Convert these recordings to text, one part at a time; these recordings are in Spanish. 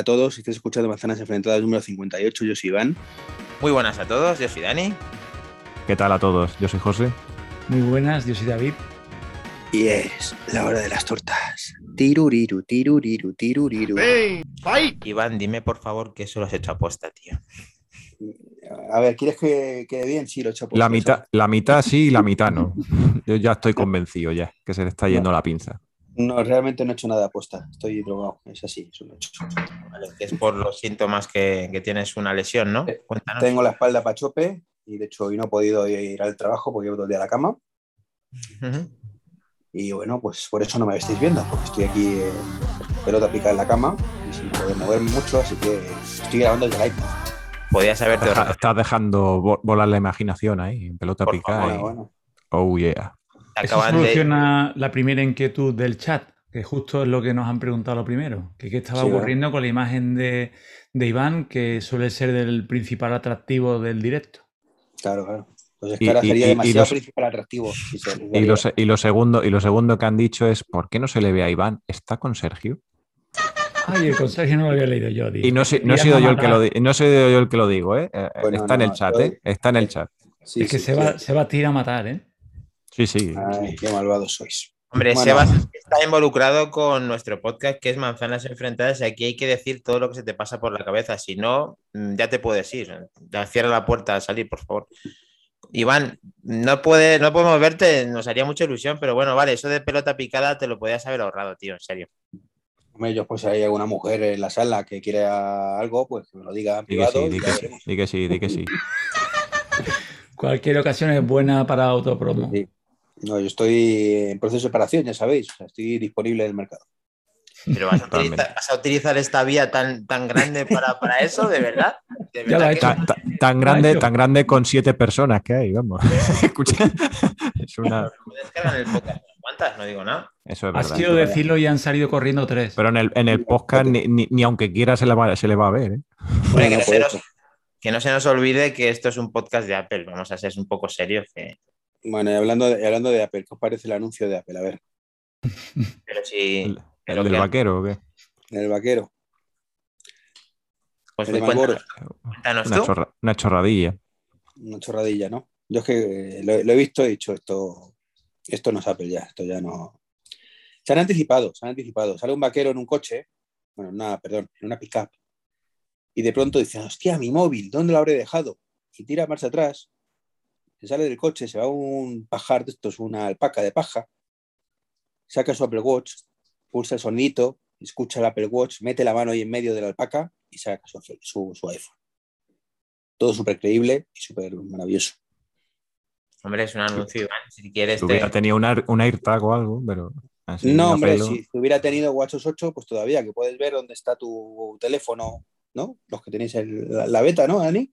Hola a todos, si estáis escuchando Manzanas Enfrentadas número 58, yo soy Iván. Muy buenas a todos, yo soy Dani. ¿Qué tal a todos? Yo soy José. Muy buenas, yo soy David. Y es la hora de las tortas. Tiruriru, tiruriru, tiruriru. Iván, dime por favor que eso lo has hecho aposta, tío. A ver, ¿quieres que quede bien? Sí, lo he hecho por La mitad, la mitad sí y la mitad no. Yo ya estoy convencido ya, que se le está yendo la pinza. No, realmente no he hecho nada de aposta. Estoy drogado. Es así, es un hecho. Vale, es por los síntomas que, que tienes una lesión, ¿no? Eh, Cuéntanos. Tengo la espalda pachope y de hecho hoy no he podido ir al trabajo porque llevo todo el día a la cama. Y bueno, pues por eso no me estáis viendo, porque estoy aquí eh, pelota picada en la cama y sin poder moverme mucho, así que estoy grabando desde el iPad. Podías haberte estás dejando vo- volar la imaginación ahí, en pelota Por picada. Y- bueno. Oh yeah. Eso acaban de- soluciona la primera inquietud del chat, que justo es lo que nos han preguntado lo primero. Que qué estaba Sí, ¿verdad? ocurriendo con la imagen de, de Iván, que suele ser del principal atractivo del directo. Claro, claro. Pues es Y- que ahora y- sería y- y demasiado los- principal atractivo. si Y lo, y lo segundo, y lo segundo que han dicho es ¿por qué no se le ve a Iván? ¿Está con Sergio? Ay, el consejo no lo había leído yo. tío. Y no, no he sido yo el que lo di- no he sido yo el que lo digo, ¿eh? Eh, Bueno, está en no, el chat, yo- ¿eh? Está en el chat. Sí, es que sí, se, sí. va, se va a tirar a matar, ¿eh? Sí, sí. Ay, qué malvados sois. Hombre, Bueno. Sebas está involucrado con nuestro podcast que es Manzanas Enfrentadas y aquí hay que decir todo lo que se te pasa por la cabeza. Si no, mm, ya te puedes ir. Cierra la puerta al salir, por favor. Iván, no, puede, no podemos verte, nos haría mucha ilusión, pero bueno, vale, eso de pelota picada te lo podías haber ahorrado, tío, en serio. Hombre, yo, pues si hay alguna mujer en la sala que quiere algo, pues que me lo diga en Di que privado. sí, di que sí, di que sí, di que sí. Cualquier ocasión es buena para autopromo. Sí. No, yo estoy en proceso de separación, ya sabéis. O sea, estoy disponible en el mercado. Pero vas a utilizar, vas a utilizar esta vía tan, tan grande para, para eso, ¿de verdad? ¿De Ya lo ha verdad que- hecho. Ta- ta- tan grande, tan grande con siete personas que hay, vamos. Escucha, es una. El podcast. ¿Cuántas? No digo nada. Eso es Has verdad. querido decirlo y han salido corriendo tres. Pero en el, en el podcast ni, ni- ni aunque quiera se le va, se le va a ver, ¿eh? Hombre, Bueno, que, no por se nos, eso. que no se nos olvide que esto es un podcast de Apple. Vamos a ser un poco serios. Que, Bueno, y hablando de, hablando de Apple, ¿qué os parece el anuncio de Apple? A ver, pero si. El, pero el del que- vaquero, ¿o qué? el vaquero, Pues el de cuéntanos, Una, tú. chorra- una chorradilla. una chorradilla, ¿no? Yo es que eh, lo, lo he visto y he dicho, esto, esto no es Apple ya, esto ya no. Se han anticipado, se han anticipado. Sale un vaquero en un coche, bueno, nada, perdón, en una pickup, y de pronto dice, hostia, mi móvil, ¿dónde lo habré dejado? Y tira marcha atrás, se sale del coche, se va a un pajar de estos, una alpaca de paja, saca su Apple Watch, pulsa el sonidito, escucha el Apple Watch, mete la mano ahí en medio de la alpaca y saca su, su, su iPhone. Todo súper creíble y súper maravilloso. Hombre, es un anuncio, Iván. Si quieres, Si te- hubiera tenido un, air- un AirTag o algo, pero. así, no, hombre, pelo. si hubiera tenido WatchOS 8, pues todavía, que puedes ver dónde está tu teléfono, ¿no? Los que tenéis el- la, la beta, ¿no, Dani?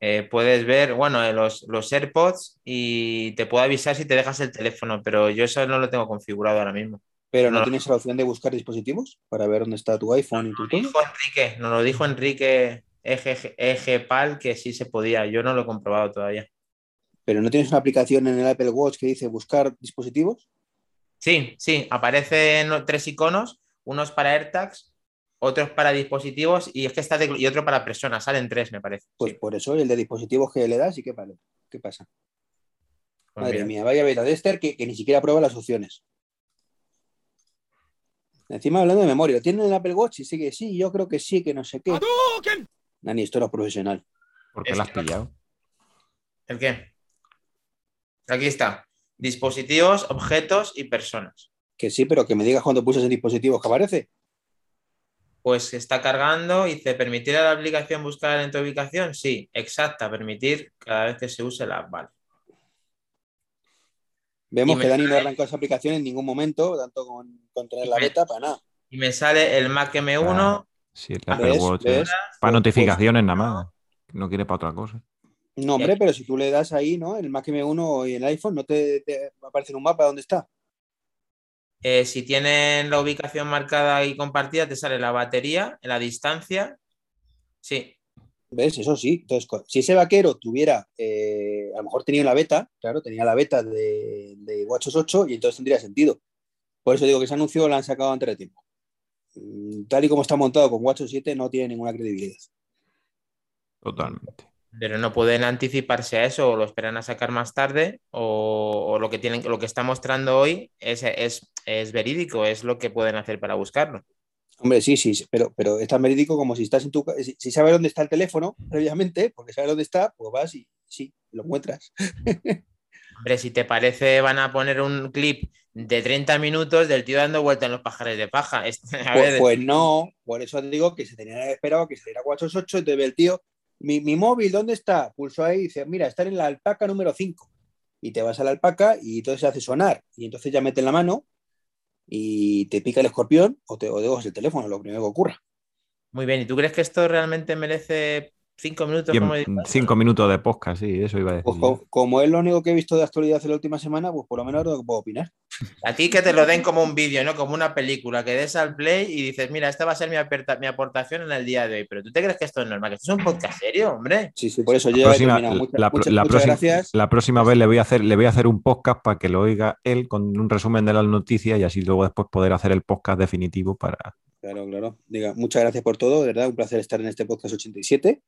Eh, puedes ver, bueno, eh, los, los AirPods y te puedo avisar si te dejas el teléfono, pero yo eso no lo tengo configurado ahora mismo. Pero no, No. tienes la opción de buscar dispositivos para ver dónde está tu iPhone y tu todo. dijo Enrique, nos lo dijo Enrique Eje, Eje Pal que sí se podía. Yo no lo he comprobado todavía. Pero no tienes una aplicación en el Apple Watch que dice buscar dispositivos. Sí, sí, aparecen tres iconos, unos para AirTags, otros para dispositivos y es que está de- y otro para personas, salen tres, me parece. Pues Sí, por eso el de dispositivos que le das y qué vale. ¿Qué pasa? pues Madre mira. mía, vaya beta de Esther que, que ni siquiera prueba las opciones. Encima hablando de memoria, ¿tienen el Apple Watch? Y sigue, sí, yo creo que sí, que no sé qué. Dani, esto no es profesional. ¿Por qué la has que- pillado? ¿El qué? Aquí está. Dispositivos, objetos y personas. Que sí, pero que me digas cuando pulsas en dispositivos que aparece. Pues está cargando y dice, ¿permitir a la aplicación buscar en tu ubicación? Sí, exacta, permitir cada vez que se use la app. Vale. Vemos Y que Dani no arrancó esa aplicación en ningún momento, tanto con, con tener la me- beta para nada. Y me sale el Mac M1. Ah, Sí, el Apple ¿Ves? Watch. ¿Ves? Para Pues- notificaciones nada más. No quiere para otra cosa. No, hombre, pero si tú le das ahí, ¿no? El Mac M1 y el iPhone, no te, te aparece en un mapa dónde está. Eh, si tienen la ubicación marcada y compartida, te sale la batería, la distancia. Sí, ¿Ves? Eso sí. Entonces, si ese vaquero tuviera, eh, a lo mejor tenía la beta, claro, tenía la beta de, de WatchOS 8 y entonces tendría sentido. Por eso digo que ese anuncio lo han sacado antes de tiempo. mm, tal y como está montado con WatchOS 7, no tiene ninguna credibilidad. Totalmente. Pero no pueden anticiparse a eso o lo esperan a sacar más tarde o, o lo, que tienen, lo que está mostrando hoy es, es, es, verídico, es lo que pueden hacer para buscarlo. Hombre, sí, sí, pero, pero es tan verídico como si estás en tu si, si sabes dónde está el teléfono previamente, porque sabes dónde está, pues vas y sí, lo encuentras. Hombre, si te parece, van a poner un clip de 30 minutos del tío dando vuelta en los pajares de paja. A pues, ver, pues, no, por eso digo que se tenía esperado que saliera 488, entonces ve el tío, mi, mi, móvil, ¿dónde está? Pulso ahí y dice, mira, está en la alpaca número 5. Y te vas a la alpaca y entonces se hace sonar. Y entonces ya mete la mano y te pica el escorpión o te o dejas el teléfono, lo primero que ocurra. Muy bien, ¿y tú crees que esto realmente merece cinco minutos? Como cinco minutos de podcast, sí, eso iba a decir. Pues como, como, es lo único que he visto de actualidad en la última semana, pues por lo menos lo que puedo opinar. A ti que te lo den como un vídeo, ¿no? Como una película, que des al play y dices, mira, esta va a ser mi, mi, aportación en el día de hoy. Pero tú te crees que esto es normal, que esto es un podcast serio, hombre. Sí, sí, por eso yo la próxima, he muchas, la, muchas, la, muchas próxima, gracias. la próxima vez le voy, a hacer, le voy a hacer un podcast para que lo oiga él con un resumen de las noticias y así luego después poder hacer el podcast definitivo para. Claro, claro. Diga, muchas gracias por todo, de verdad, un placer estar en este podcast 87.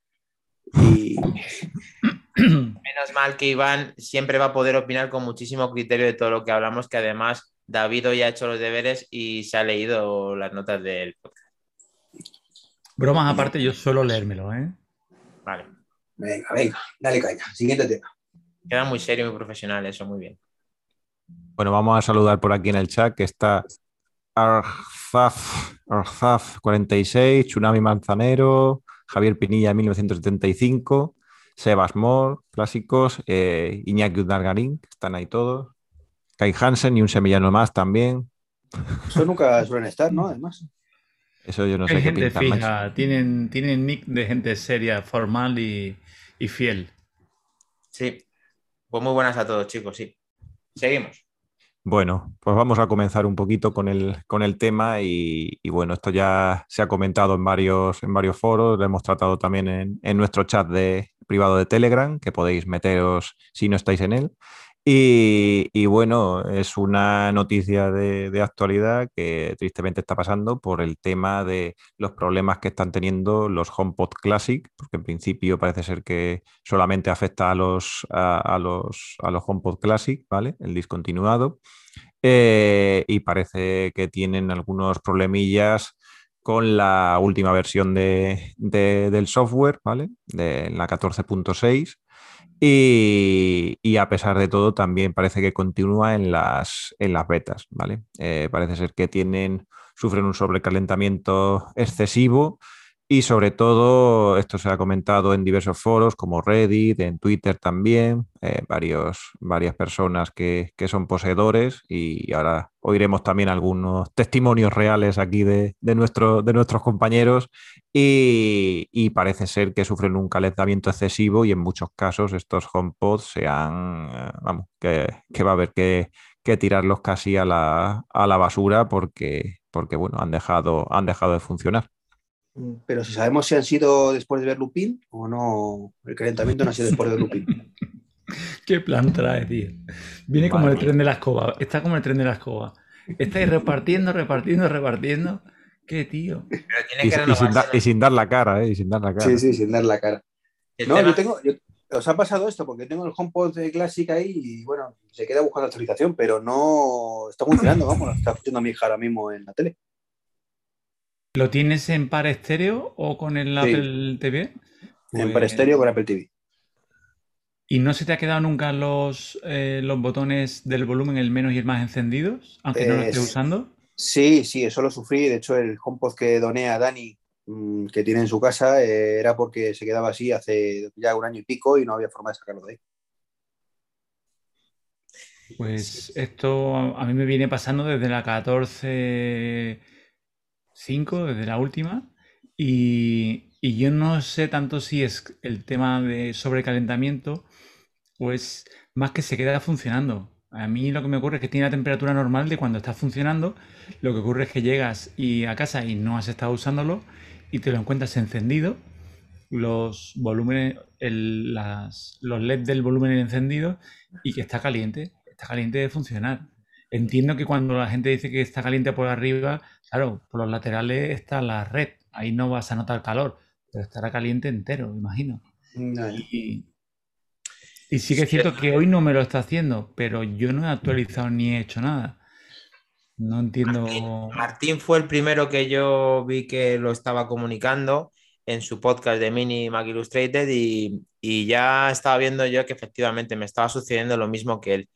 Y... Menos mal que Iván siempre va a poder opinar con muchísimo criterio de todo lo que hablamos, que además David hoy ha hecho los deberes y se ha leído las notas del podcast. Bromas aparte, yo suelo leérmelo, ¿eh? Vale. Venga, venga, dale caña. Siguiente tema. Queda muy serio y muy profesional, eso, muy bien. Bueno, vamos a saludar por aquí en el chat que está Arzaf, Arzaf 46, Tsunami Manzanero, Javier Pinilla 1975, Sebas Moore, clásicos, eh, Iñaki Udalgarín, que están ahí todos, Kai Hansen y un semillano más también. Eso nunca suelen estar, ¿no? Además. Eso yo no sé Hay qué gente pintan fija, más. tienen, tienen nick de gente seria, formal y, y fiel. Sí. Pues muy buenas a todos, chicos, sí. Seguimos. Bueno, pues vamos a comenzar un poquito con el, con el tema y, y, bueno, esto ya se ha comentado en varios, en varios foros, lo hemos tratado también en, en, nuestro chat de, privado de Telegram, que podéis meteros si no estáis en él. Y, bueno, es una noticia de, actualidad que tristemente está pasando por el tema de los problemas que están teniendo los HomePod Classic, porque en principio parece ser que solamente afecta a los, a, a los, a los HomePod Classic, ¿vale? El discontinuado. Eh, y parece que tienen algunos problemillas con la última versión de, de, del software, ¿vale? De la 14.6. Y, y, a pesar de todo, también parece que continúa en las, en las betas, ¿vale? Eh, parece ser que tienen, sufren un sobrecalentamiento excesivo y sobre todo, esto se ha comentado en diversos foros como Reddit, en Twitter también, eh, varios, varias personas que, que, son poseedores y ahora oiremos también algunos testimonios reales aquí de, de, de nuestros compañeros y, y, parece ser que sufren un calentamiento excesivo y en muchos casos estos HomePods se han, eh, vamos, que, que, va a haber que, que tirarlos casi a la, a la basura porque, porque bueno, han dejado, han dejado de funcionar. Pero si sabemos si han sido después de ver Lupin o no, el calentamiento no ha sido después de Lupin. ¿Qué plan trae, tío? Viene como el tren de la escoba, está como el tren de la escoba. Estáis repartiendo, repartiendo, repartiendo. ¿Qué tío? Y, y, sin da, y, sin dar la cara, ¿eh? Y sin dar la cara. Sí, sí, sin dar la cara. No, yo tengo, yo, os ha pasado esto porque tengo el HomePod de Classic ahí y bueno, se queda buscando actualización, pero no está funcionando, vamos, está escuchando a mi hija ahora mismo en la tele. ¿Lo tienes en par estéreo o con el sí. Apple TV? Pues... En par estéreo con Apple TV. ¿Y no se te ha quedado nunca los, eh, los botones del volumen, el menos y el más encendidos, aunque eh, no lo estés usando? Sí, sí, eso lo sufrí. De hecho, el HomePod que doné a Dani, mmm, que tiene en su casa, eh, era porque se quedaba así hace ya un año y pico y no había forma de sacarlo de ahí. Pues esto a mí me viene pasando desde la 14 5 desde la última. Y, y, yo no sé tanto si es el tema de sobrecalentamiento o es más que se queda funcionando. A mí lo que me ocurre es que tiene la temperatura normal de cuando está funcionando. Lo que ocurre es que llegas y a casa y no has estado usándolo y te lo encuentras encendido. Los volúmenes, el, las, los LED del volumen encendido y que está caliente. Está caliente de funcionar. entiendo que cuando la gente dice que está caliente por arriba, claro, por los laterales está la red, ahí no vas a notar calor, pero estará caliente entero, imagino. Y, y sí que es cierto que hoy no me lo está haciendo, pero yo no he actualizado ni he hecho nada. No entiendo. Martín, fue el primero que yo vi que lo estaba comunicando en su podcast de Mini Mac Illustrated y, y, ya estaba viendo yo que efectivamente me estaba sucediendo lo mismo que él.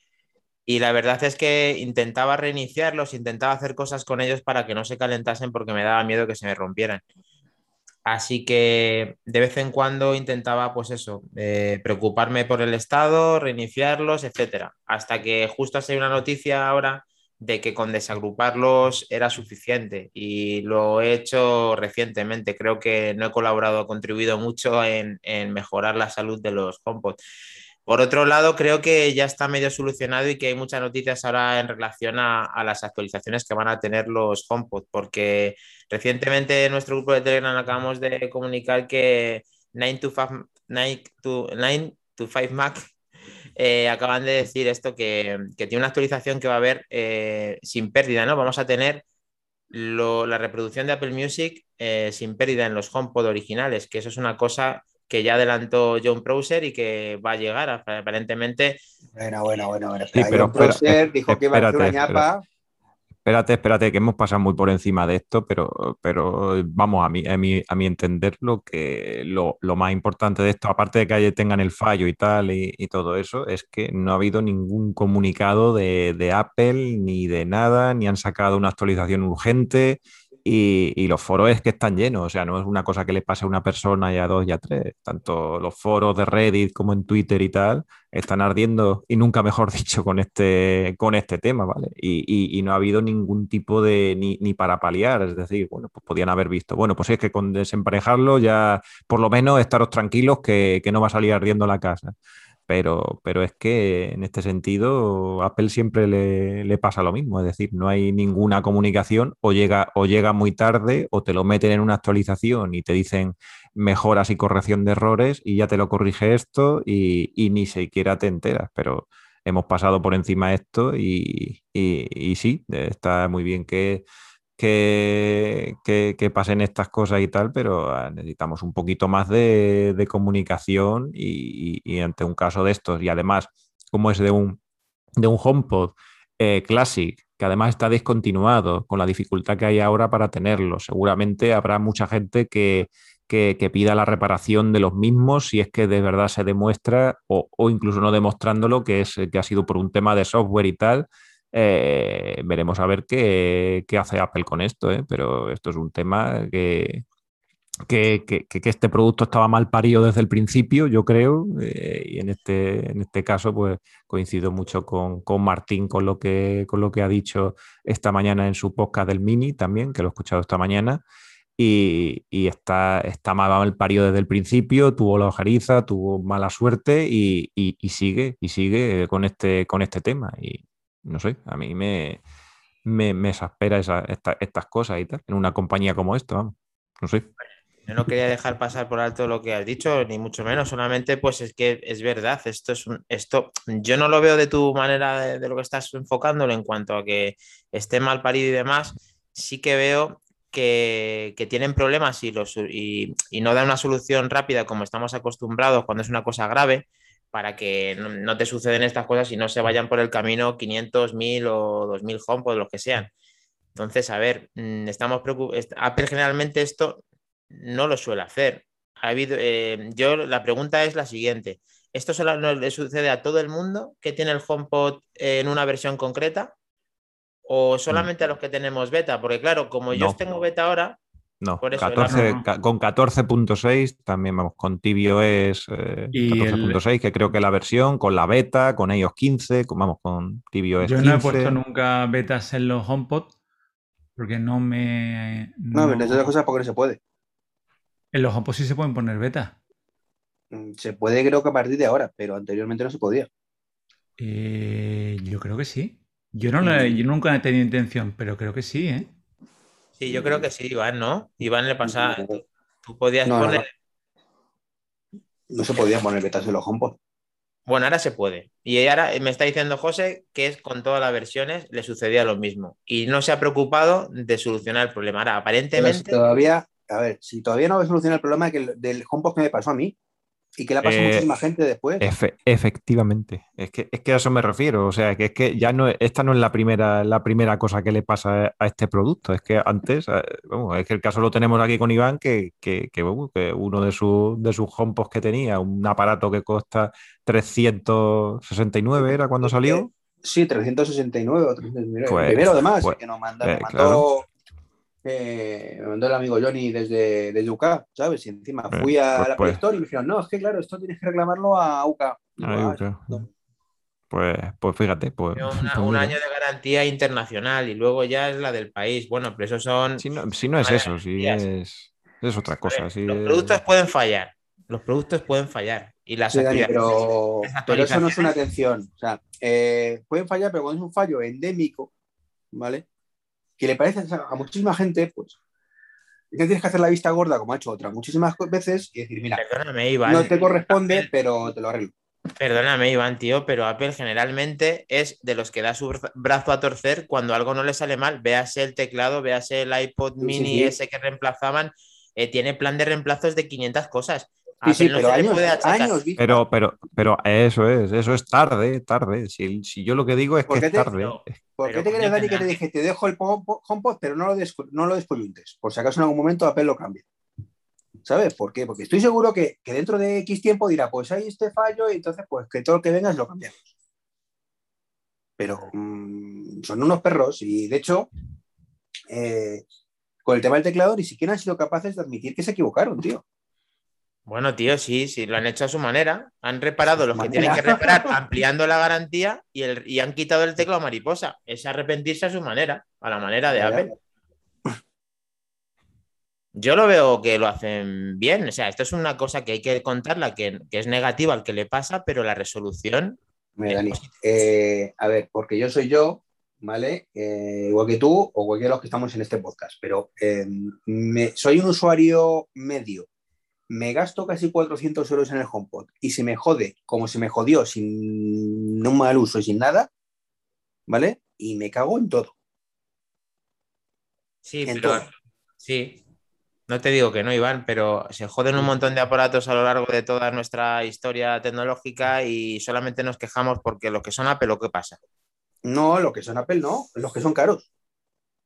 Y la verdad es que intentaba reiniciarlos, intentaba hacer cosas con ellos para que no se calentasen porque me daba miedo que se me rompieran. Así que de vez en cuando intentaba, pues eso, eh, preocuparme por el estado, reiniciarlos, etcétera. Hasta que justo ha una noticia ahora de que con desagruparlos era suficiente y lo he hecho recientemente. Creo que no he colaborado, contribuido mucho en, en mejorar la salud de los HomePod. Por otro lado, creo que ya está medio solucionado y que hay muchas noticias ahora en relación a, las actualizaciones que van a tener los HomePod, porque recientemente en nuestro grupo de Telegram acabamos de comunicar que 9 to 5, Mac eh, acaban de decir esto, que, tiene una actualización que va a haber eh, sin pérdida, ¿no? Vamos a tener la reproducción de Apple Music eh, sin pérdida en los HomePod originales, que eso es una cosa que ya adelantó John Browser y que va a llegar aparentemente. Bueno, bueno, bueno. bueno. Sí, pero John dijo que iba a hacer una ñapa. Espérate, espérate, que hemos pasado muy por encima de esto, pero, pero vamos, a mi, a mi, a mi entender, lo, que, lo, lo, más importante de esto, aparte de que tengan el fallo y tal y, y, todo eso, es que no ha habido ningún comunicado de, de Apple ni de nada, ni han sacado una actualización urgente y, los foros es que están llenos, o sea, no es una cosa que le pase a una persona y a dos y a tres. Tanto los foros de Reddit como en Twitter y tal están ardiendo, y nunca mejor dicho, con este, con este tema, ¿vale? Y, no ha habido ningún tipo de, ni, ni, para paliar, es decir, bueno, pues podían haber visto, bueno, pues es que con desemparejarlo ya, por lo menos estaros tranquilos que, que no va a salir ardiendo la casa. Pero, pero es que en este sentido Apple siempre le, pasa lo mismo, es decir, no hay ninguna comunicación o llega, o llega muy tarde o te lo meten en una actualización y te dicen mejoras y corrección de errores y ya te lo corrige esto y, ni siquiera te enteras, pero hemos pasado por encima esto y, y sí, está muy bien que que, pasen estas cosas y tal, pero ah, necesitamos un poquito más de, comunicación y, ante un caso de estos, y además, como es de un, de un HomePod eh, Classic, que además está descontinuado, con la dificultad que hay ahora para tenerlo, seguramente habrá mucha gente que, pida la reparación de los mismos si es que de verdad se demuestra, o, o incluso no demostrándolo, que, es, que ha sido por un tema de software y tal, eh, veremos a ver qué, hace Apple con esto, ¿eh? pero esto es un tema que, que, este producto estaba mal parido desde el principio, yo creo, eh, y en este, en este caso pues coincido mucho con, Martín con lo, que, con lo que ha dicho esta mañana en su podcast del Mini también, que lo he escuchado esta mañana. Y, está, está mal parido desde el principio, tuvo la ojeriza, tuvo mala suerte y, sigue, y sigue con este, con este tema. No sé, a mí me, me, me estas cosas y tal, en una compañía como esta, vamos, no sé. Yo no quería dejar pasar por alto lo que has dicho, ni mucho menos, solamente pues es que es verdad, esto es un, esto, yo no lo veo de tu manera de, lo que estás enfocándolo en cuanto a que esté mal parido y demás, sí que veo que, que tienen problemas y, los, y, y no dan una solución rápida como estamos acostumbrados cuando es una cosa grave, para que no, te suceden estas cosas y no se vayan por el camino 500, 1000 o 2000 HomePod, los que sean. Entonces, a ver, mm, estamos preocupados. Apple generalmente esto no lo suele hacer. Ha habido, eh, yo, la pregunta es la siguiente. ¿Esto solo le sucede a todo el mundo que tiene el HomePod en una versión concreta? ¿O solamente a los que tenemos beta? Porque claro, como yo tengo beta ahora, no, con 14.6 también vamos, con Tibio es 14.6, que creo que la versión, con la beta, con ellos 15, vamos, con Tibio es Yo no he puesto nunca betas en los HomePod porque no me... No, no esas cosas porque no se puede. En los HomePod sí se pueden poner betas. Mm, se puede creo que a partir de ahora, pero anteriormente no se podía. Eh, yo creo que sí. Yo, no yo nunca he tenido intención, pero creo que sí, ¿eh? Sí, yo creo que sí, Iván, ¿no? Iván le pasa. Tú podías poner. No, se podían poner betas en los HomePod. Bueno, ahora se puede. Y ahora me está diciendo José que es con todas las versiones le sucedía lo mismo. Y no se ha preocupado de solucionar el problema. Ahora, aparentemente. Si todavía, a ver, si todavía no solucionado el problema del HomePod que me pasó a mí y que le ha pasado a Eh, muchísima gente después. Efe- efectivamente, es que, es que a eso me refiero. O sea, que es que ya no, esta no es la primera, la primera cosa que le pasa a este producto. Es que antes, eh, vamos, es que el caso lo tenemos aquí con Iván, que, que, que, uno de, sus de sus HomePods que tenía, un aparato que cuesta 369, ¿era cuando salió? Sí, 369 o 369. Pues- primero, además, pues, que nos manda, eh, nos mandó, claro. Eh, me mandó el amigo Johnny desde, desde UK, ¿sabes? Y encima Eh, fui a pues- la Play pues. Store y me dijeron, no, es que claro, esto tienes que reclamarlo a UK. "Ah, ok. no". Pues, pues fíjate, pues, Una- pues un año de garantía internacional y luego ya es la del país. Bueno, pero eso son. Si no, si no es eso, si es, es otra cosa. si los es- productos pueden fallar. Los productos pueden fallar. Y las Sí, Dani, pero, eso no es una atención. O sea, eh, pueden fallar, pero cuando es un fallo endémico, ¿vale? Que le parece a muchísima gente, pues, tienes que hacer la vista gorda, como ha hecho otra muchísimas veces, y decir, mira, Perdóname, Iván. no te corresponde, pero te lo arreglo. Perdóname, Iván, tío, pero Apple generalmente es de los que da su bra- brazo a torcer cuando algo no le sale mal. Véase el teclado, véase el iPod Sí, sí, mini sí. ese que reemplazaban. eh, tiene plan de reemplazos de 500 cosas. Sí, sí, pero años. Pero, pero, pero eso es, eso es tarde, tarde. Si, si yo lo que digo es ¿Por que es tarde. no. ¿Por qué te crees, Dani, que te dije, te dejo el po- po- HomePod, pero no lo, no lo descoyuntes? Por si acaso en algún momento Apple lo cambia. ¿Sabes por qué? Porque estoy seguro que, que dentro de X tiempo dirá, pues hay este fallo y entonces pues que todo lo que vengas lo cambiamos. Pero mm, son unos perros y de hecho, eh, con el tema del teclado ni siquiera han sido capaces de admitir que se equivocaron, tío. Bueno, tío, sí, sí, lo han hecho a su manera. Han reparado los que manera. tienen que reparar ampliando la garantía y, el, y han quitado el teclado mariposa. Es arrepentirse a su manera, a la manera de. Apple. Yo lo veo que lo hacen bien. O sea, esto es una cosa que hay que contarla, que, que es negativa al que le pasa, pero la resolución. Mira, Dani, eh, a ver, porque yo soy yo, ¿vale? Eh, igual que tú o cualquiera de los que estamos en este podcast, pero eh, me- soy un usuario medio. Me gasto casi 400 euros en el HomePod y se me jode como se me jodió sin un mal uso y sin nada, ¿vale? Y me cago en todo. Sí, En pero. todo. Sí. No te digo que no, Iván, pero se joden un montón de aparatos a lo largo de toda nuestra historia tecnológica y solamente nos quejamos porque lo que son Apple, ¿o qué pasa? No, los que son Apple no, los que son caros.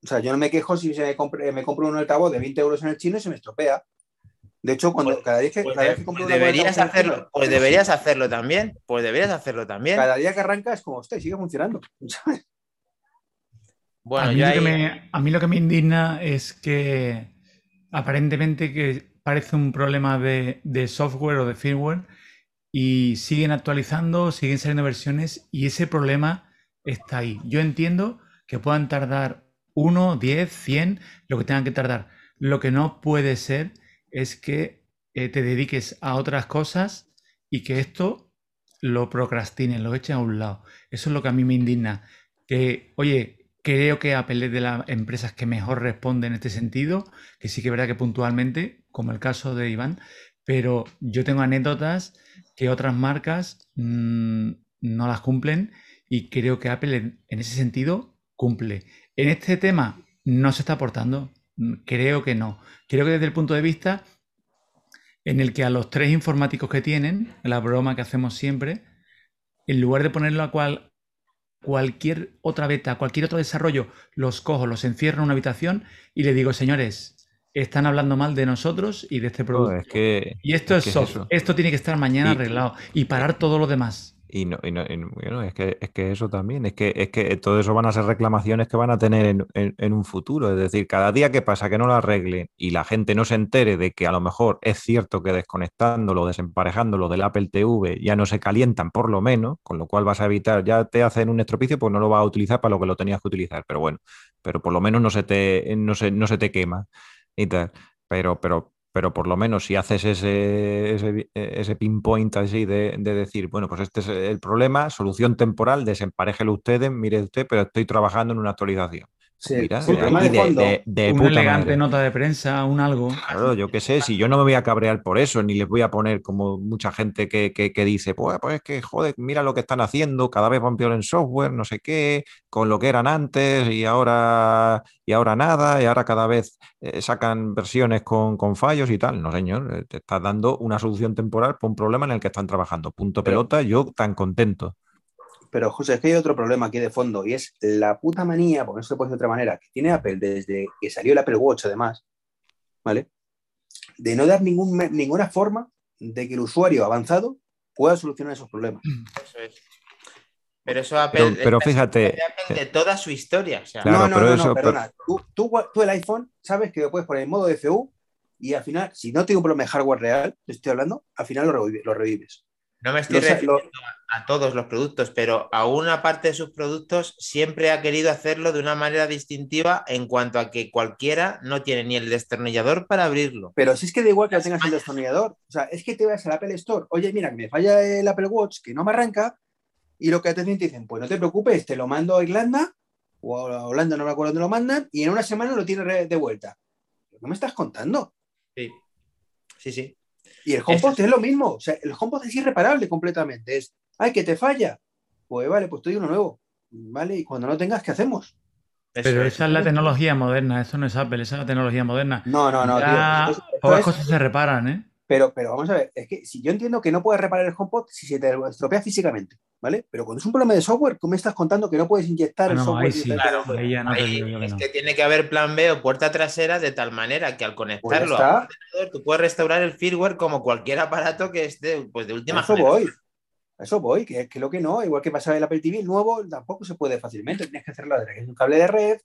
O sea, yo no me quejo si se me, compre- me compro un altavoz de 20 euros en el chino y se me estropea. De hecho, cuando Pues- cada vez que, Pues, cada de- vez que compro pues deberías hacerlo, pues deberías hacerlo también, pues deberías hacerlo también. Cada día que arranca es como, usted sigue funcionando. ¿sabes? Bueno, a, mí yo lo que ahí- me, a mí lo que me indigna es que aparentemente que parece un problema de, de software o de firmware y siguen actualizando, siguen saliendo versiones y ese problema está ahí. Yo entiendo que puedan tardar 1, 10, 100, lo que tengan que tardar. Lo que no puede ser es que eh, te dediques a otras cosas y que esto lo procrastines, lo eches a un lado. Eso es lo que a mí me indigna. Que, oye, creo que Apple es de las empresas que mejor responde en este sentido, que sí que es verdad que puntualmente, como el caso de Iván, pero yo tengo anécdotas que otras marcas mm, no las cumplen y creo que Apple en, en ese sentido cumple. En este tema no se está aportando, creo que no. Creo que desde el punto de vista en el que a los tres informáticos que tienen, la broma que hacemos siempre, en lugar de ponerlo a cual, cualquier otra beta, cualquier otro desarrollo, los cojo, los encierro en una habitación y le digo, señores, están hablando mal de nosotros y de este producto. No, es que, y esto es ¿qué es soft. esto tiene que estar mañana Y- arreglado y parar todo lo demás. Y no, y no- y es que, es que eso también, es que, es que todo eso van a ser reclamaciones que van a tener en, en- en un futuro. Es decir, cada día que pasa que no lo arreglen y la gente no se entere de que a lo mejor es cierto que desconectándolo, desemparejándolo del Apple TV ya no se calientan por lo menos, con lo cual vas a evitar, ya te hacen un estropicio, pues no lo vas a utilizar para lo que lo tenías que utilizar. Pero bueno, pero por lo menos no se te, no se, no se te quema y tal. Pero, pero, pero por lo menos si haces ese, ese, ese pinpoint así de, de decir, bueno, pues este es el problema, solución temporal, desemparejelo ustedes, mire usted, pero estoy trabajando en una actualización. Sí, Mira, sí, el problema aquí de de, fondo- de- de Una elegante madre. nota de prensa, un algo. Claro, yo qué sé, si yo no me voy a cabrear por eso, ni les voy a poner como mucha gente que, que- que dice, pues, pues es que, joder, mira lo que están haciendo, cada vez van peor en software, no sé qué, con lo que eran antes y ahora, y ahora nada, y ahora cada vez eh, sacan versiones con, con fallos y tal. No, señor, eh, te estás dando una solución temporal por un problema en el que están trabajando. Punto Pero- pelota, yo tan contento. Pero, José, es que hay otro problema aquí de fondo y es la puta manía, porque no se puede decir de otra manera, que tiene Apple desde que salió el Apple Watch, además, ¿vale? De no dar ningún, ninguna forma de que el usuario avanzado pueda solucionar esos problemas. Eso es. Pero eso Apple, Pero, pero esta es fíjate, de Apple de toda su historia. O sea, Claro, no, no, pero no, eso- no, perdona. Tú, tú, tú el iPhone sabes que lo puedes poner en modo DFU y al final, si no tiene un problema de hardware real, te estoy hablando, al final lo, revive- lo revives. No me estoy refiriendo lo- a, todos los productos, pero a una parte de sus productos siempre ha querido hacerlo de una manera distintiva en cuanto a que cualquiera no tiene ni el destornillador para abrirlo. Pero si es que da igual que lo tengas el destornillador. O sea, es que te vas al Apple Store, oye, mira, que me falla el Apple Watch, que no me arranca, y lo que te dicen, te dicen, pues no te preocupes, te lo mando a Irlanda, o a Holanda, no me acuerdo dónde lo mandan, y en una semana lo tienes de vuelta. ¿Qué me estás contando? Sí, sí. sí. Y el HomePod es lo mismo. O sea, el HomePod es irreparable completamente. Es, ay, que te falla. Pues vale, pues te doy uno nuevo. Vale, y cuando no tengas, ¿qué hacemos? Pero es. esa es la tecnología moderna, eso no es Apple, esa es la tecnología moderna. No, no, no, Ya tío. Pocas es- cosas se reparan, ¿eh? Pero, pero vamos a ver, es que si yo entiendo que no puedes reparar el HomePod si se te estropea físicamente, ¿vale? Pero cuando es un problema de software, ¿cómo me estás contando que no puedes inyectar Ah, el no, software? ahí sí, directamente? Claro, ahí ya no te Ahí digo yo que es no. que tiene que haber plan B o puerta trasera de tal manera que al Pues conectarlo a está. un ordenador tú puedes restaurar el firmware como cualquier aparato que esté pues, de A última eso generación. voy. A eso voy, que, que lo que no, igual que pasaba el Apple TV, el nuevo tampoco se puede fácilmente. Tienes que hacerlo a través de un cable de red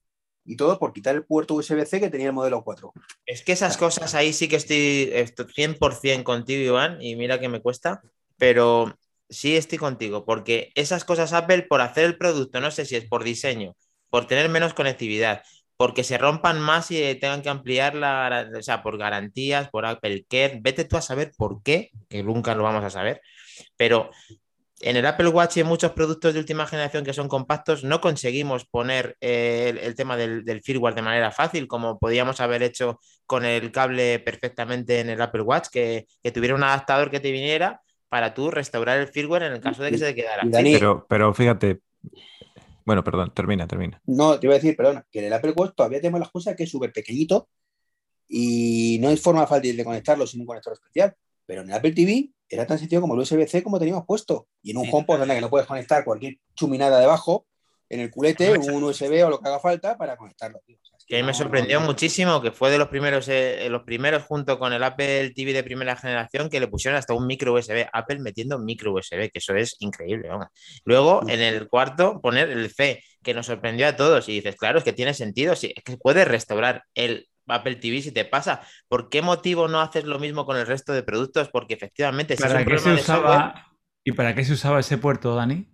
y todo por quitar el puerto USB-C que tenía el modelo 4. Es que esas cosas ahí sí que estoy, estoy 100% contigo, Iván, y mira que me cuesta, pero sí estoy contigo, porque esas cosas Apple por hacer el producto, no sé si es por diseño, por tener menos conectividad, porque se rompan más y tengan que ampliar la, o sea, por garantías, por Apple Care, vete tú a saber por qué, que nunca lo vamos a saber, pero en el Apple Watch y en muchos productos de última generación que son compactos, no conseguimos poner eh, el, el tema del, del firmware de manera fácil, como podíamos haber hecho con el cable perfectamente en el Apple Watch, que, que tuviera un adaptador que te viniera para tú restaurar el firmware en el caso de que se te quedara. Dani- Sí, pero, pero fíjate, bueno, perdón, termina, termina. No, te iba a decir, perdona, que en el Apple Watch todavía tenemos la excusa que es súper pequeñito y no hay forma fácil de conectarlo sin un conector especial. Pero en el Apple TV era tan sencillo como el USB-C como teníamos puesto. Y en un Sí. HomePod anda que no puedes conectar cualquier chuminada debajo, en el culete, un USB o lo que haga falta para conectarlo. tío. O sea, es que a mí me sorprendió no- muchísimo que fue de los primeros, eh, los primeros junto con el Apple TV de primera generación que le pusieron hasta un micro USB, Apple metiendo micro USB, que eso es increíble. vamos. Luego en el cuarto poner el C, que nos sorprendió a todos y dices, claro, es que tiene sentido, sí, es que puedes restaurar el Apple TV si te pasa. ¿Por qué motivo no haces lo mismo con el resto de productos? Porque efectivamente, si es ¿Para un qué se software, usaba y para qué se usaba ese puerto, Dani?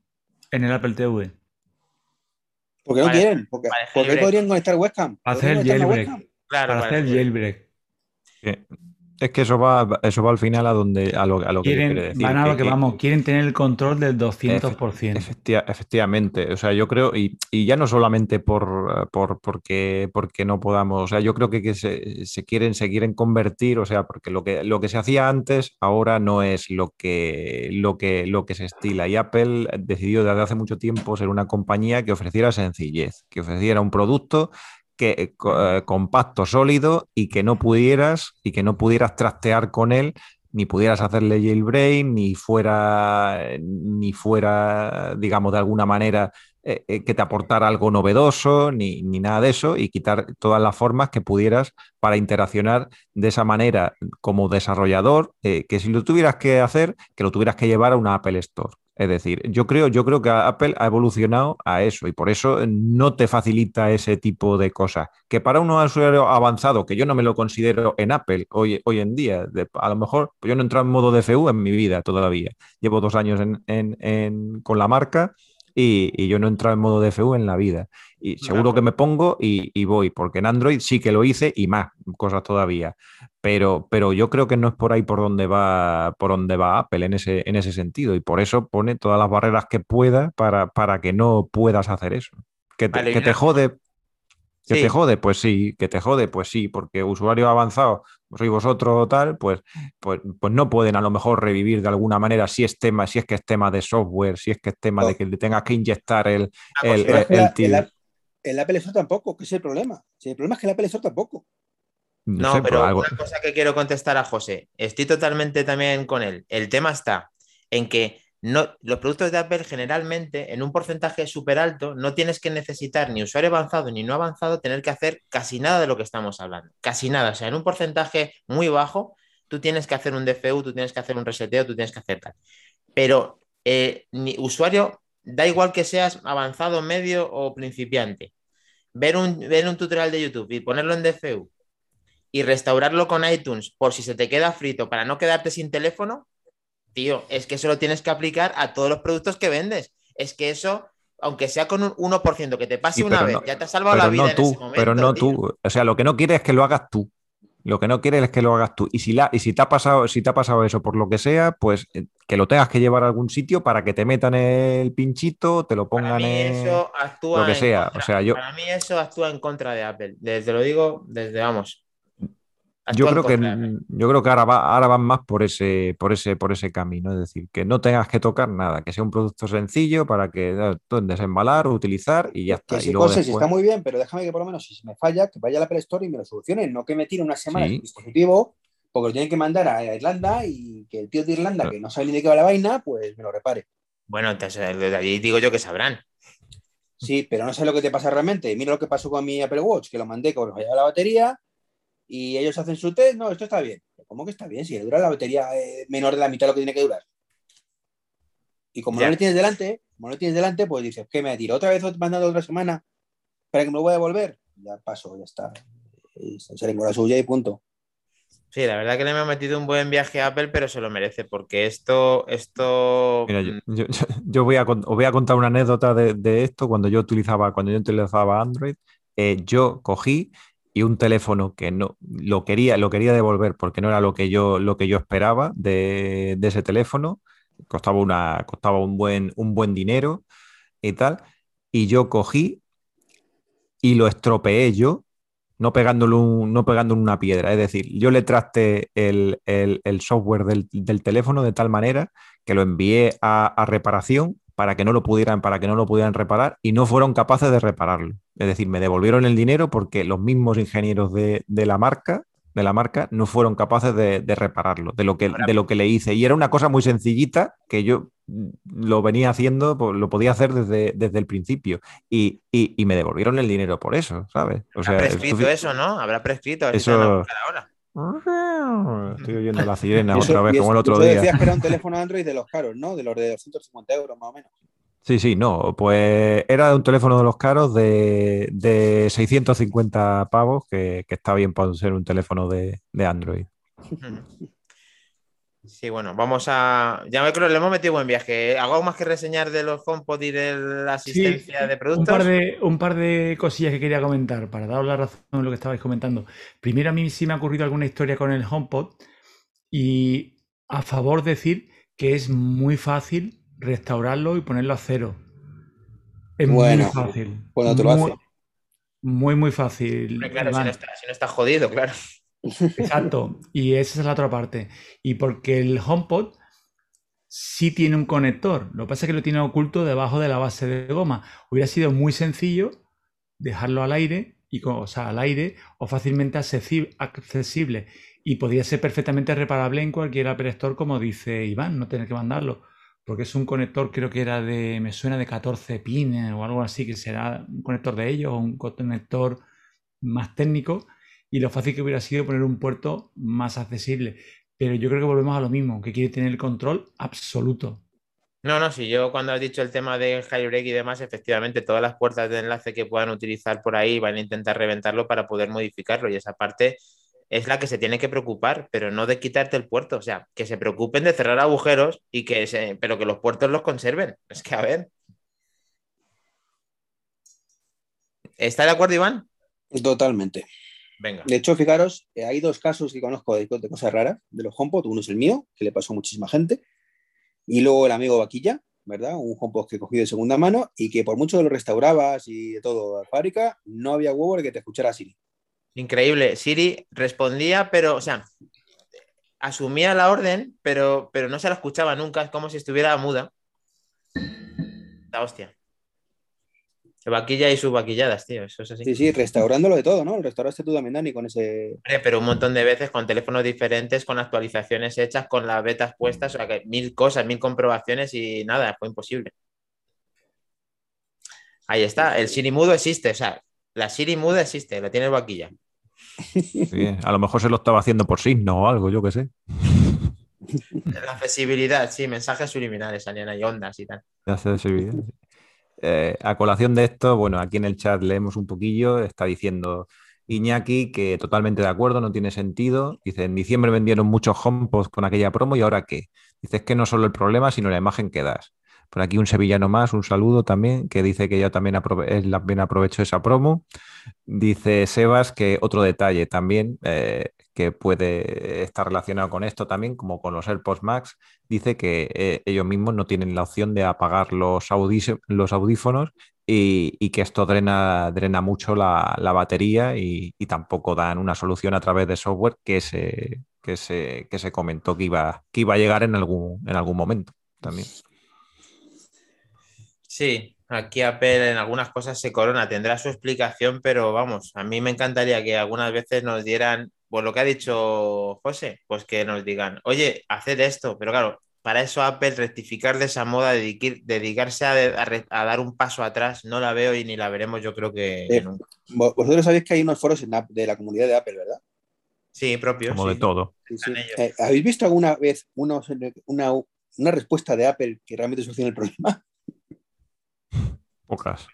En el Apple TV. Porque no Para- quieren, porque, porque jailbreak. podrían conectar webcam. Para hacer el jailbreak. claro, para para hacer el jailbreak. Eh, Es que eso va, eso va al final a donde a lo, a lo que Quieren, quiere decir. van a lo que que- vamos, quieren tener el control del 200%. Efecti- efectivamente, o sea, yo creo, y, y ya no solamente por, por porque, porque no podamos, o sea, yo creo que, que se, se quieren, se quieren convertir, o sea, porque lo que, lo que se hacía antes ahora no es lo que, lo que, lo que se estila. Y Apple decidió desde hace mucho tiempo ser una compañía que ofreciera sencillez, que ofreciera un producto eh, co- eh, compacto, sólido y que no pudieras y que no pudieras trastear con él ni pudieras hacerle jailbreak, ni fuera, ni fuera, digamos, de alguna manera eh, eh, que te aportara algo novedoso, ni, ni nada de eso, y quitar todas las formas que pudieras para interaccionar de esa manera como desarrollador, eh, que si lo tuvieras que hacer, que lo tuvieras que llevar a una Apple Store. Es decir, yo creo, yo creo que Apple ha evolucionado a eso y por eso no te facilita ese tipo de cosas. Que para un usuario avanzado, que yo no me lo considero en Apple hoy, hoy en día, de- a lo mejor pues yo no he entrado en modo DFU en mi vida todavía. Llevo dos años en- en- en- con la marca y, y yo no he entrado en modo DFU en la vida. Y seguro que me pongo y, y voy, porque en Android sí que lo hice y más cosas todavía. Pero, pero yo creo que no es por ahí por donde va, por donde va Apple en ese, en ese sentido. Y por eso pone todas las barreras que pueda para, para que no puedas hacer eso. Que te, Vale, que te jode. ¿Que Sí. te jode? Pues sí, que te jode, pues sí, porque usuarios avanzados, sois vosotros o tal, pues, pues, pues no pueden a lo mejor revivir de alguna manera si es tema, si es que es tema de software, si es que es tema de No. que le tengas que inyectar el, el, el el, App- el Apple Store tampoco, que es el problema. El problema es que el Apple Store tampoco. no No, sé, pero algo- una cosa que quiero contestar a José, estoy totalmente también con él. El tema está en que no, los productos de Apple generalmente en un porcentaje súper alto no tienes que necesitar ni usuario avanzado ni no avanzado tener que hacer casi nada de lo que estamos hablando. Casi nada. O sea, en un porcentaje muy bajo tú tienes que hacer un DFU, tú tienes que hacer un reseteo, tú tienes que hacer tal. Pero eh, ni usuario, da igual que seas avanzado, medio o principiante. Ver un, ver un tutorial de YouTube y ponerlo en DFU y restaurarlo con iTunes por si se te queda frito para no quedarte sin teléfono, tío, es que eso lo tienes que aplicar a todos los productos que vendes. Es que eso, aunque sea con un 1% que te pase Sí, una vez, no- ya te ha salvado la vida no en ese momento. pero no tío. tú. O sea, lo que no quieres es que lo hagas tú. Lo que no quieres es que lo hagas tú. Y si, la, y si te ha pasado, si te ha pasado eso por lo que sea, pues eh, que lo tengas que llevar a algún sitio para que te metan el pinchito, te lo Para pongan mí en eso actúa lo que en sea. contra- O sea, yo, Para mí eso actúa en contra de Apple. Desde lo digo, desde vamos. Yo creo que Apple. yo creo que ahora va, ahora van más por ese, por ese, por ese camino. Es decir, que no tengas que tocar nada, que sea un producto sencillo para que eh, desembalar, utilizar y ya está. Que Y si luego cosas después- está muy bien, pero déjame que por lo menos si se me falla, que vaya al Apple Store y me lo solucione, no que me tire una semana Sí. el dispositivo, porque lo tienen que mandar a Irlanda y que el tío de Irlanda, que no sabe ni de qué va la vaina, pues me lo repare. Bueno, entonces de allí digo yo que sabrán. Sí, pero no sé lo que te pasa realmente. Mira lo que pasó con mi Apple Watch, que lo mandé con la batería y ellos hacen su test. No, esto está bien. ¿Cómo que está bien? Si le dura la batería eh, menor de la mitad de lo que tiene que durar. Y como Ya. no le tienes delante, como no le tienes delante, pues dices, ¿qué me tiro otra vez mandando otra semana para que me lo voy a devolver? Ya paso, ya está. Y se con la suya y punto. Sí, la verdad que le hemos metido un buen viaje a Apple, pero se lo merece, porque esto, esto. Mira, yo, mm, yo- voy a, os voy a contar una anécdota de, de esto. Cuando yo utilizaba, cuando yo utilizaba Android, eh, yo cogí y un teléfono que no lo quería, lo quería devolver porque no era lo que yo, lo que yo esperaba de, ese teléfono. Costaba una, costaba un buen, un buen dinero y tal. Y yo cogí y lo estropeé yo, no pegándole, un- no una piedra. Es decir, yo le traste el, el- el software del, del teléfono de tal manera que lo envié a reparación para que no lo pudieran, para que no lo pudieran reparar y no fueron capaces de repararlo. Es decir, me devolvieron el dinero porque los mismos ingenieros de, de la marca, de la marca, no fueron capaces de, de repararlo, de lo, que, de lo que le hice. Y era una cosa muy sencillita que yo lo venía haciendo, pues, lo podía hacer desde, desde el principio. Y, y- y me devolvieron el dinero por eso, ¿sabes? O Habrá prescrito eso, ¿no? Habrá prescrito. Eso- ahora. Estoy oyendo Y eso- otra vez, como el otro día. decías que era un teléfono Android de los caros, ¿no? De los de 250 euros más o menos. Sí, sí, no, pues era un teléfono de los caros de, de 650 pavos, que, que está bien para ser un teléfono de, de Android. Sí, bueno, vamos a. Ya me creo, le hemos metido buen viaje. ¿Hago algo más que reseñar de los HomePod y de la asistencia de Un productos? par de, un par de cosillas que quería comentar para daros la razón en lo que estabais comentando. Primero, a mí sí me ha ocurrido alguna historia con el HomePod y a favor decir que es muy fácil restaurarlo y ponerlo a cero. Es Bueno, muy fácil. lo muy, hace. muy, muy fácil. Claro, si no, está, si no está jodido, claro. Exacto, y esa es la otra parte. Y porque el HomePod sí tiene un conector, lo que pasa es que lo tiene oculto debajo de la base de goma. Hubiera sido muy sencillo dejarlo al aire, y, o sea, al aire o fácilmente accesi- accesible. Y podría ser perfectamente reparable en cualquier Apple Store, como dice Iván, no tener que mandarlo. Porque es un conector, creo que era de, me suena de 14 pines o algo así, que será un conector de ellos o un conector más técnico y lo fácil que hubiera sido poner un puerto más accesible. Pero yo creo que volvemos a lo mismo, que quiere tener el control absoluto. No, no, si yo cuando has dicho el tema del jailbreak y demás, efectivamente todas las puertas de enlace que puedan utilizar por ahí van a intentar reventarlo para poder modificarlo y esa parte es la que se tiene que preocupar, pero no de quitarte el puerto, o sea, que se preocupen de cerrar agujeros y que se, pero que los puertos los conserven. Es que a ver. ¿Está de acuerdo, Iván? Totalmente. Venga. De hecho, fijaros, eh, hay dos casos que conozco de, de cosas raras de los HomePod. Uno es el mío, que le pasó a muchísima gente. Y luego el amigo Vaquilla, ¿verdad? Un HomePod que he cogido de segunda mano y que por mucho que lo restaurabas y de todo a fábrica, no había huevo de que te escuchara Siri. Increíble. Siri respondía, pero, o sea, asumía la orden, pero, pero no se la escuchaba nunca, es como si estuviera muda. La hostia. Se vaquilla y sus vaquilladas, tío. Eso es así. Sí, sí, restaurándolo de todo, ¿no? Restauraste tú también, Dani, con ese. Hombre, pero un montón de veces con teléfonos diferentes, con actualizaciones hechas, con las betas puestas, o sea, que mil cosas, mil comprobaciones y nada, fue imposible. Ahí está, el Siri mudo existe, o sea, la Siri muda existe, la tiene el vaquilla. Sí, a lo mejor se lo estaba haciendo por signo o algo, yo qué sé. La accesibilidad, sí, mensajes subliminales salían ahí, ondas y tal. La accesibilidad, sí. Eh, a colación de esto, bueno, aquí en el chat leemos un poquillo, está diciendo Iñaki que totalmente de acuerdo, no tiene sentido. Dice, en diciembre vendieron muchos HomePods con aquella promo y ahora qué. Dice, es que no solo el problema, sino la imagen que das. Por aquí un sevillano más, un saludo también, que dice que ya también, aprovechó esa promo. Dice Sebas que otro detalle también, eh, que puede estar relacionado con esto también, como con los AirPods Max, dice que eh, ellos mismos no tienen la opción de apagar los, los audífonos y, y, que esto drena, drena mucho la, la batería y, y, tampoco dan una solución a través de software que se, que se, que se comentó que iba, que iba a llegar en algún, en algún momento también. Sí, aquí Apple en algunas cosas se corona, tendrá su explicación, pero vamos, a mí me encantaría que algunas veces nos dieran pues lo que ha dicho José, pues que nos digan, oye, hacer esto, pero claro, para eso Apple rectificar de esa moda, dedicar, dedicarse a, a, a, dar un paso atrás, no la veo y ni la veremos yo creo que, Eh, nunca. Vosotros sabéis que hay unos foros en, de la comunidad de Apple, ¿verdad? Sí, propio. Como sí. de todo. Sí, sí. Eh, ¿Habéis visto alguna vez unos, una, una respuesta de Apple que realmente solucione el problema? Pocas.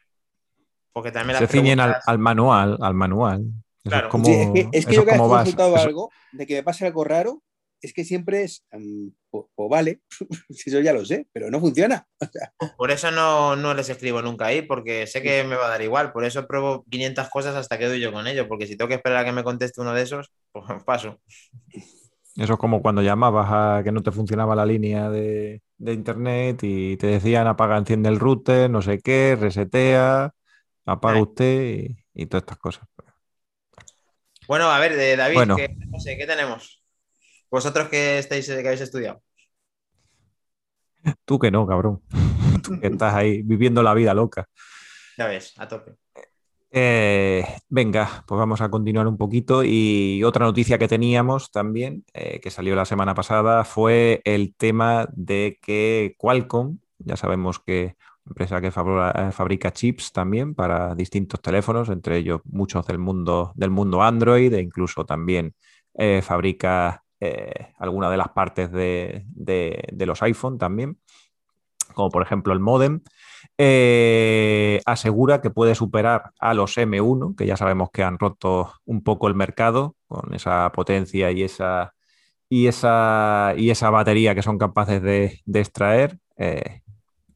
Porque también Se las ciñen al, preguntas- al manual, al manual. Claro. es como, Sí, es que, es que eso yo cada vez que he eso- algo de que me pase algo raro, es que siempre es, um, pues, pues vale, si eso ya lo sé, pero no funciona. Por eso no, no les escribo nunca ahí, porque sé que me va a dar igual. Por eso pruebo 500 cosas hasta que doy yo con ello, porque si tengo que esperar a que me conteste uno de esos, pues paso. Eso es como cuando llamabas a que no te funcionaba la línea de, de internet y te decían apaga, enciende el router, no sé qué, resetea, apaga usted y, y todas estas cosas. Bueno, a ver, David, Bueno. ¿qué, no sé, ¿qué tenemos? Vosotros que estáis, que habéis estudiado. Tú que no, cabrón. Tú que estás ahí viviendo la vida loca. Ya ves, a tope. Eh, venga, pues vamos a continuar un poquito. Y otra noticia que teníamos también, eh, que salió la semana pasada, fue el tema de que Qualcomm, ya sabemos que empresa que fabra- fabrica chips también para distintos teléfonos, entre ellos muchos del mundo, del mundo Android e incluso también eh, fabrica eh, algunas de las partes de, los iPhone también, como por ejemplo el modem eh, asegura que puede superar a los M1, que ya sabemos que han roto un poco el mercado con esa potencia y esa, y esa, y esa batería que son capaces de, extraer. eh,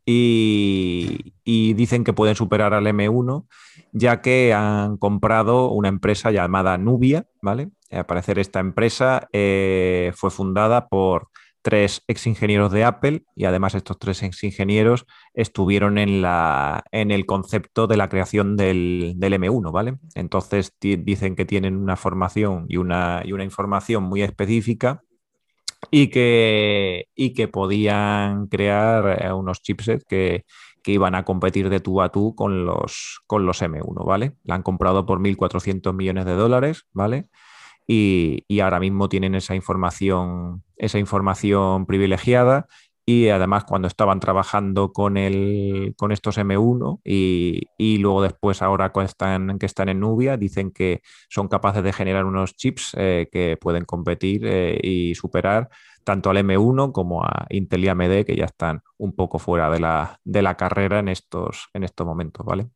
y, dicen que pueden superar al M1, ya que han comprado una empresa llamada Nubia, ¿vale? Al parecer esta empresa eh, fue fundada por tres ex ingenieros de Apple y además estos tres ex ingenieros estuvieron en, la, en el concepto de la creación del, del M1, ¿vale? Entonces dicen que tienen una formación y una, y una información muy específica y que, y que podían crear eh, unos chipsets que, que iban a competir de tú a tú con los, con los M1, ¿vale? La han comprado por 1.400 millones de dólares, ¿vale? Y, y ahora mismo tienen esa información, esa información privilegiada y además cuando estaban trabajando con, el, con estos M1 y, y luego después ahora que están, que están en Nubia, dicen que son capaces de generar unos chips eh, que pueden competir eh, y superar tanto al M1 como a Intel y AMD, que ya están un poco fuera de la, de la carrera en estos, en estos momentos, ¿vale?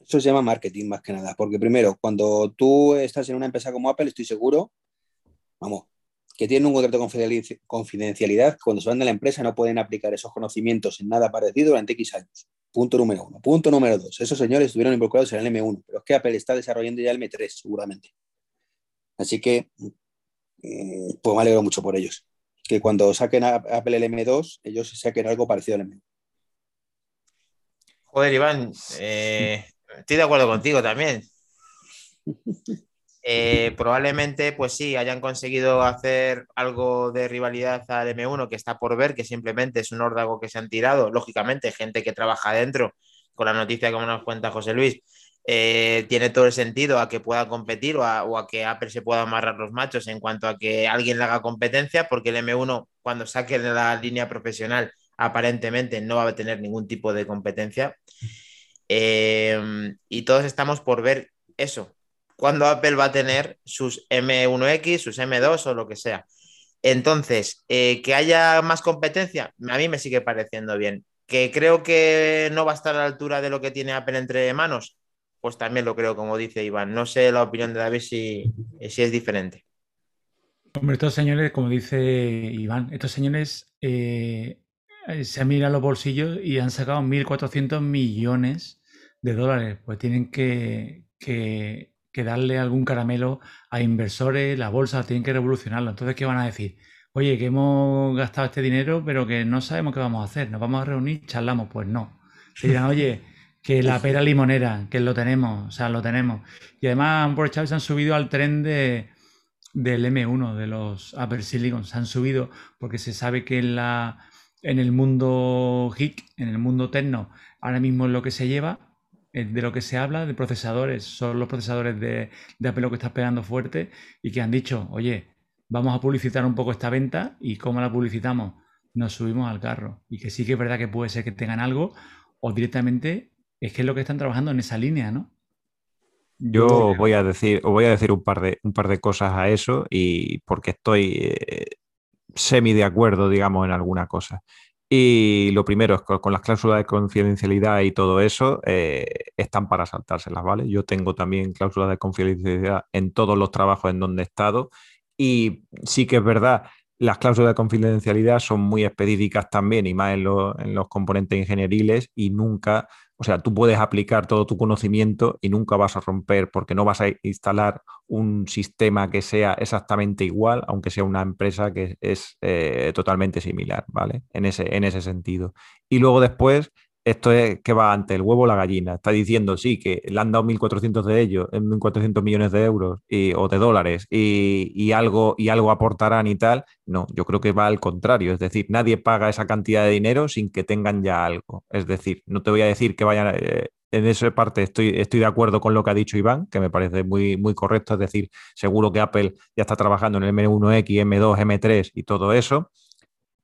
Eso se llama marketing más que nada, porque primero, cuando tú estás en una empresa como Apple, estoy seguro, vamos, que tienen un contrato de confidenciali- confidencialidad, cuando se van de la empresa no pueden aplicar esos conocimientos en nada parecido durante X años. Punto número uno. Punto número dos. Esos señores estuvieron involucrados en el M1, pero es que Apple está desarrollando ya el M3, seguramente. Así que, eh, pues me alegro mucho por ellos. que cuando saquen a Apple el M2, ellos saquen algo parecido al M1. Joder, Iván, eh, estoy de acuerdo contigo también. Eh, probablemente, pues sí, hayan conseguido hacer algo de rivalidad al M1 que está por ver, que simplemente es un órdago que se han tirado. Lógicamente, gente que trabaja dentro, con la noticia como nos cuenta José Luis, eh, tiene todo el sentido a que pueda competir o a, que Apple se pueda amarrar los machos en cuanto a que alguien le haga competencia, porque el M1 cuando saque de la línea profesional aparentemente no va a tener ningún tipo de competencia. Eh, y todos estamos por ver eso, cuando Apple va a tener sus M1X, sus M2 o lo que sea. Entonces, eh, que haya más competencia, a mí me sigue pareciendo bien. Que creo que no va a estar a la altura de lo que tiene Apple entre manos, pues también lo creo, como dice Iván. No sé la opinión de David si, si es diferente. Hombre, estos señores, como dice Iván, estos señores eh, se han mirado los bolsillos y han sacado 1.400 millones de dólares. Pues tienen que, que, darle algún caramelo a inversores, la bolsa, tienen que revolucionarlo. Entonces, ¿qué van a decir? Oye, que hemos gastado este dinero, pero que no sabemos qué vamos a hacer. ¿Nos vamos a reunir? ¿Charlamos? Pues no. Se dirán, oye, que la pera limonera, que lo tenemos, o sea, lo tenemos. Y además por Chávez se han subido al tren de, del M1, de los Apple Silicon, se han subido porque se sabe que en, la, en el mundo HIC, en el mundo tecno, ahora mismo es lo que se lleva, de lo que se habla, de procesadores, son los procesadores de, de Apple lo que está pegando fuerte y que han dicho, oye, vamos a publicitar un poco esta venta y cómo la publicitamos, nos subimos al carro. Y que sí que es verdad que puede ser que tengan algo o directamente es que es lo que están trabajando en esa línea, ¿no? Yo voy a decir, voy a decir un par de, un par de cosas a eso y porque estoy eh, semi de acuerdo, digamos, en alguna cosa. Y lo primero es con, con las cláusulas de confidencialidad y todo eso, eh, están para saltárselas, ¿vale? Yo tengo también cláusulas de confidencialidad en todos los trabajos en donde he estado y sí que es verdad, las cláusulas de confidencialidad son muy específicas también y más en, los componentes ingenieriles y nunca o sea, tú puedes aplicar todo tu conocimiento y nunca vas a romper porque no vas a instalar un sistema que sea exactamente igual, aunque sea una empresa que es eh, totalmente similar, ¿vale? En ese, en ese sentido. Y luego después, esto es que va ante el huevo o la gallina. Está diciendo, sí, que le han dado 1.400 de ellos, 1.400 millones de euros o de dólares y, algo, y algo aportarán y tal. No, yo creo que va al contrario. Es decir, nadie paga esa cantidad de dinero sin que tengan ya algo. Es decir, no te voy a decir que vayan... Eh, en esa parte estoy, estoy de acuerdo con lo que ha dicho Iván, que me parece muy, muy correcto. Es decir, seguro que Apple ya está trabajando en el M1X, M2, M3 y todo eso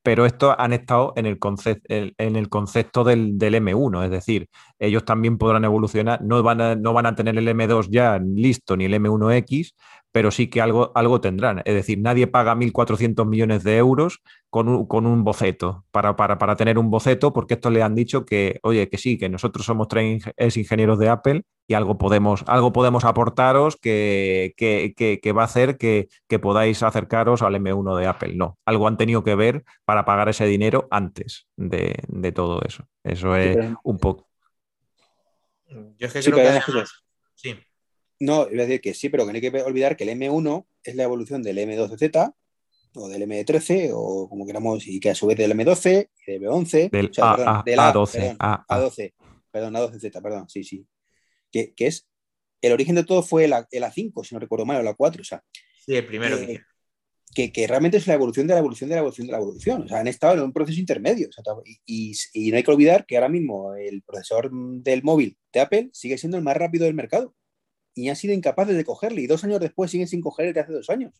pero estos han estado en el, concepto, en el concepto del, M1, es decir, ellos también podrán evolucionar, no van, a, no van a tener el M2 ya listo ni el M1X, pero sí que algo, algo tendrán. Es decir, nadie paga 1.400 millones de euros con un, boceto, para, para, tener un boceto, porque esto le han dicho que, oye, que sí, que nosotros somos tres ingenieros de Apple y algo podemos, algo podemos aportaros que, va a hacer que, podáis acercaros al M1 de Apple. No, algo han tenido que ver para pagar ese dinero antes de, todo eso. Eso es un poco. Yo es que creo que... No, iba a decir que sí, pero que no hay que olvidar que el M1 es la evolución del M2Z o del M13 o como queramos, y que a su vez del M12 y del M11. Del, a, 12 A12. Perdón, A12Z, perdón, sí, sí. Que, es el origen de todo fue el, A, 5 si no recuerdo mal, o la 4. O sea, sí, el primero que, que, realmente es la evolución de la evolución de la evolución de la evolución. O sea, han estado en un proceso intermedio. y, y, no hay que olvidar que ahora mismo el procesador del móvil de Apple sigue siendo el más rápido del mercado y han sido incapaces de cogerle y dos años después siguen sin coger el de hace dos años.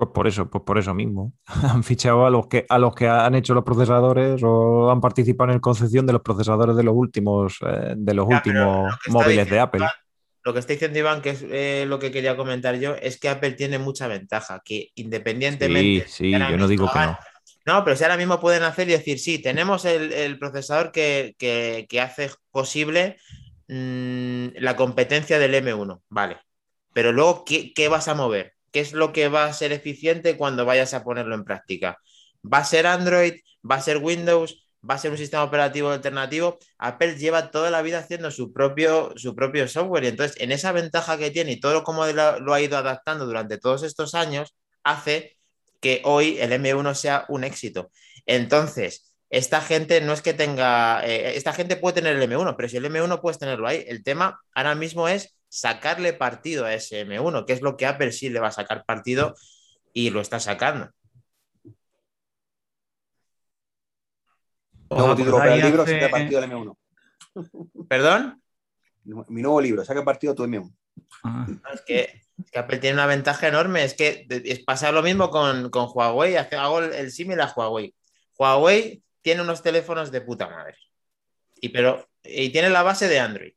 Pues por eso, pues por eso mismo. han fichado a los que a los que han hecho los procesadores o han participado en la concepción de los procesadores de los últimos eh, de los últimos móviles de Apple. lo que está diciendo Iván, que es eh, lo que quería comentar yo, es que Apple tiene mucha ventaja, que independientemente. Sí, sí, yo no digo que no. No, pero si ahora mismo pueden hacer y decir, sí, tenemos el, procesador que, que, hace posible Mm, la competencia del M1, vale. Pero luego, ¿qué, vas a mover? ¿Qué es lo que va a ser eficiente cuando vayas a ponerlo en práctica? ¿Va a ser Android? ¿Va a ser Windows? ¿Va a ser un sistema operativo alternativo? Apple lleva toda la vida haciendo su propio, su propio software y entonces en esa ventaja que tiene y todo como lo ha ido adaptando durante todos estos años, hace que hoy el M1 sea un éxito. Entonces, esta gente no es que tenga, eh, esta gente puede tener el M1, pero si el M1 puedes tenerlo ahí, el tema ahora mismo es sacarle partido a ese M1, que es lo que Apple sí le va a sacar partido y lo está sacando. Nuevo título para el libro, saca partido del M1. ¿Perdón? Mi nuevo libro, saca partido tu M1. Ah. Es, que, Apple tiene una ventaja enorme, es que es pasa lo mismo con, Huawei, hago el, el símil a Huawei. Huawei tiene unos teléfonos de puta madre. Y, pero, y tiene la base de Android.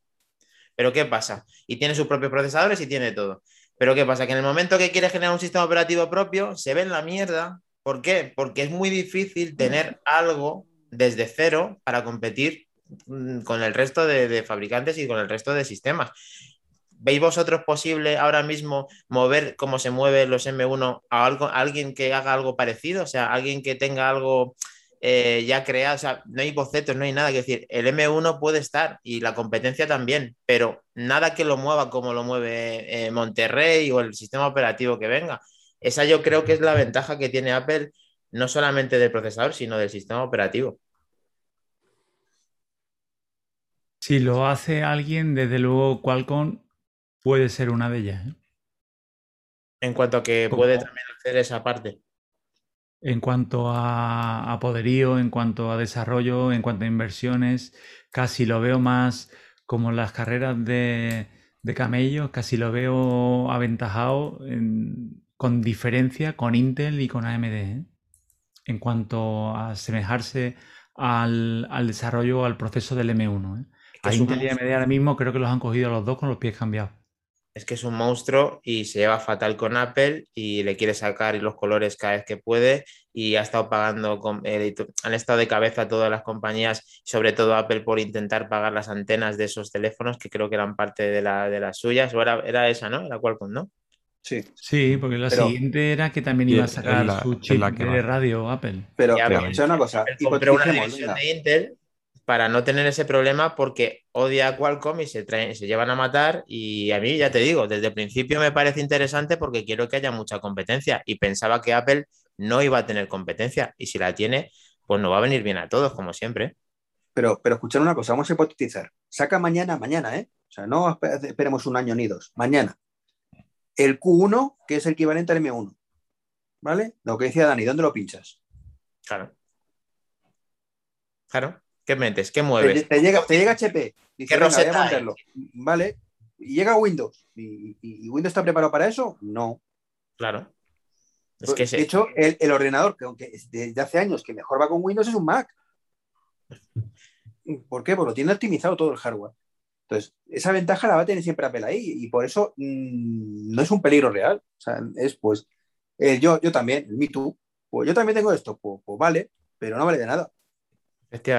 Pero ¿qué pasa? Y tiene sus propios procesadores y tiene todo. Pero ¿qué pasa? Que en el momento que quiere generar un sistema operativo propio, se ve en la mierda. ¿Por qué? Porque es muy difícil tener algo desde cero para competir mm, con el resto de, fabricantes y con el resto de sistemas. ¿Veis vosotros posible ahora mismo mover cómo se mueven los M1 a, algo, a alguien que haga algo parecido? O sea, alguien que tenga algo eh, ya creado, o sea, no hay bocetos, no hay nada que decir. El M1 puede estar y la competencia también, pero nada que lo mueva como lo mueve eh, Monterrey o el sistema operativo que venga. Esa yo creo que es la ventaja que tiene Apple, no solamente del procesador, sino del sistema operativo. Si lo hace alguien, desde luego Qualcomm puede ser una de ellas. ¿eh? En cuanto a que puede también hacer esa parte en cuanto a, poderío, en cuanto a desarrollo, en cuanto a inversiones, casi lo veo más como las carreras de, de camellos, casi lo veo aventajado con diferencia con Intel y con AMD. ¿eh? En cuanto a asemejarse al, desarrollo, al proceso del M1. ¿eh? A Intel y AMD ahora mismo creo que los han cogido los dos con los pies cambiados es que es un monstruo y se lleva fatal con Apple y le quiere sacar los colores cada vez que puede y ha estado pagando, con, han estado de cabeza todas las compañías, sobre todo Apple, por intentar pagar las antenas de esos teléfonos que creo que eran parte de, la, de las suyas, o era, era esa, ¿no? La Qualcomm, ¿no? Sí. Sí, porque la siguiente era que también iba a sacar su chip de radio Apple. Pero, pero una cosa. Compré una división de Intel para no tener ese problema porque odia a Qualcomm y se, se llevan a matar y a mí ya te digo, desde el principio me parece interesante porque quiero que haya mucha competencia y pensaba que Apple no iba a tener competencia y si la tiene, pues no va a venir bien a todos, como siempre. Pero, pero escuchar una cosa, vamos a hipotetizar. Saca mañana, mañana, ¿eh? O sea, no esperemos un año ni dos, mañana. El Q1, que es el equivalente al M1. ¿Vale? Lo que decía Dani, ¿dónde lo pinchas? Claro. Claro. ¿Qué metes? ¿Qué mueves? Te, llega, te llega HP. ¿Qué roseta Vale. Y llega Windows. ¿Y, Windows está preparado para eso? No. Claro. Es que de hecho, el, ordenador, que aunque desde hace años que mejor va con Windows, es un Mac. ¿Por qué? Porque lo tiene optimizado todo el hardware. Entonces, esa ventaja la va a tener siempre Apple ahí y por eso mm, no es un peligro real. O sea, es pues, yo, yo también, el Me Too, pues yo también tengo esto, pues, pues vale, pero no vale de nada.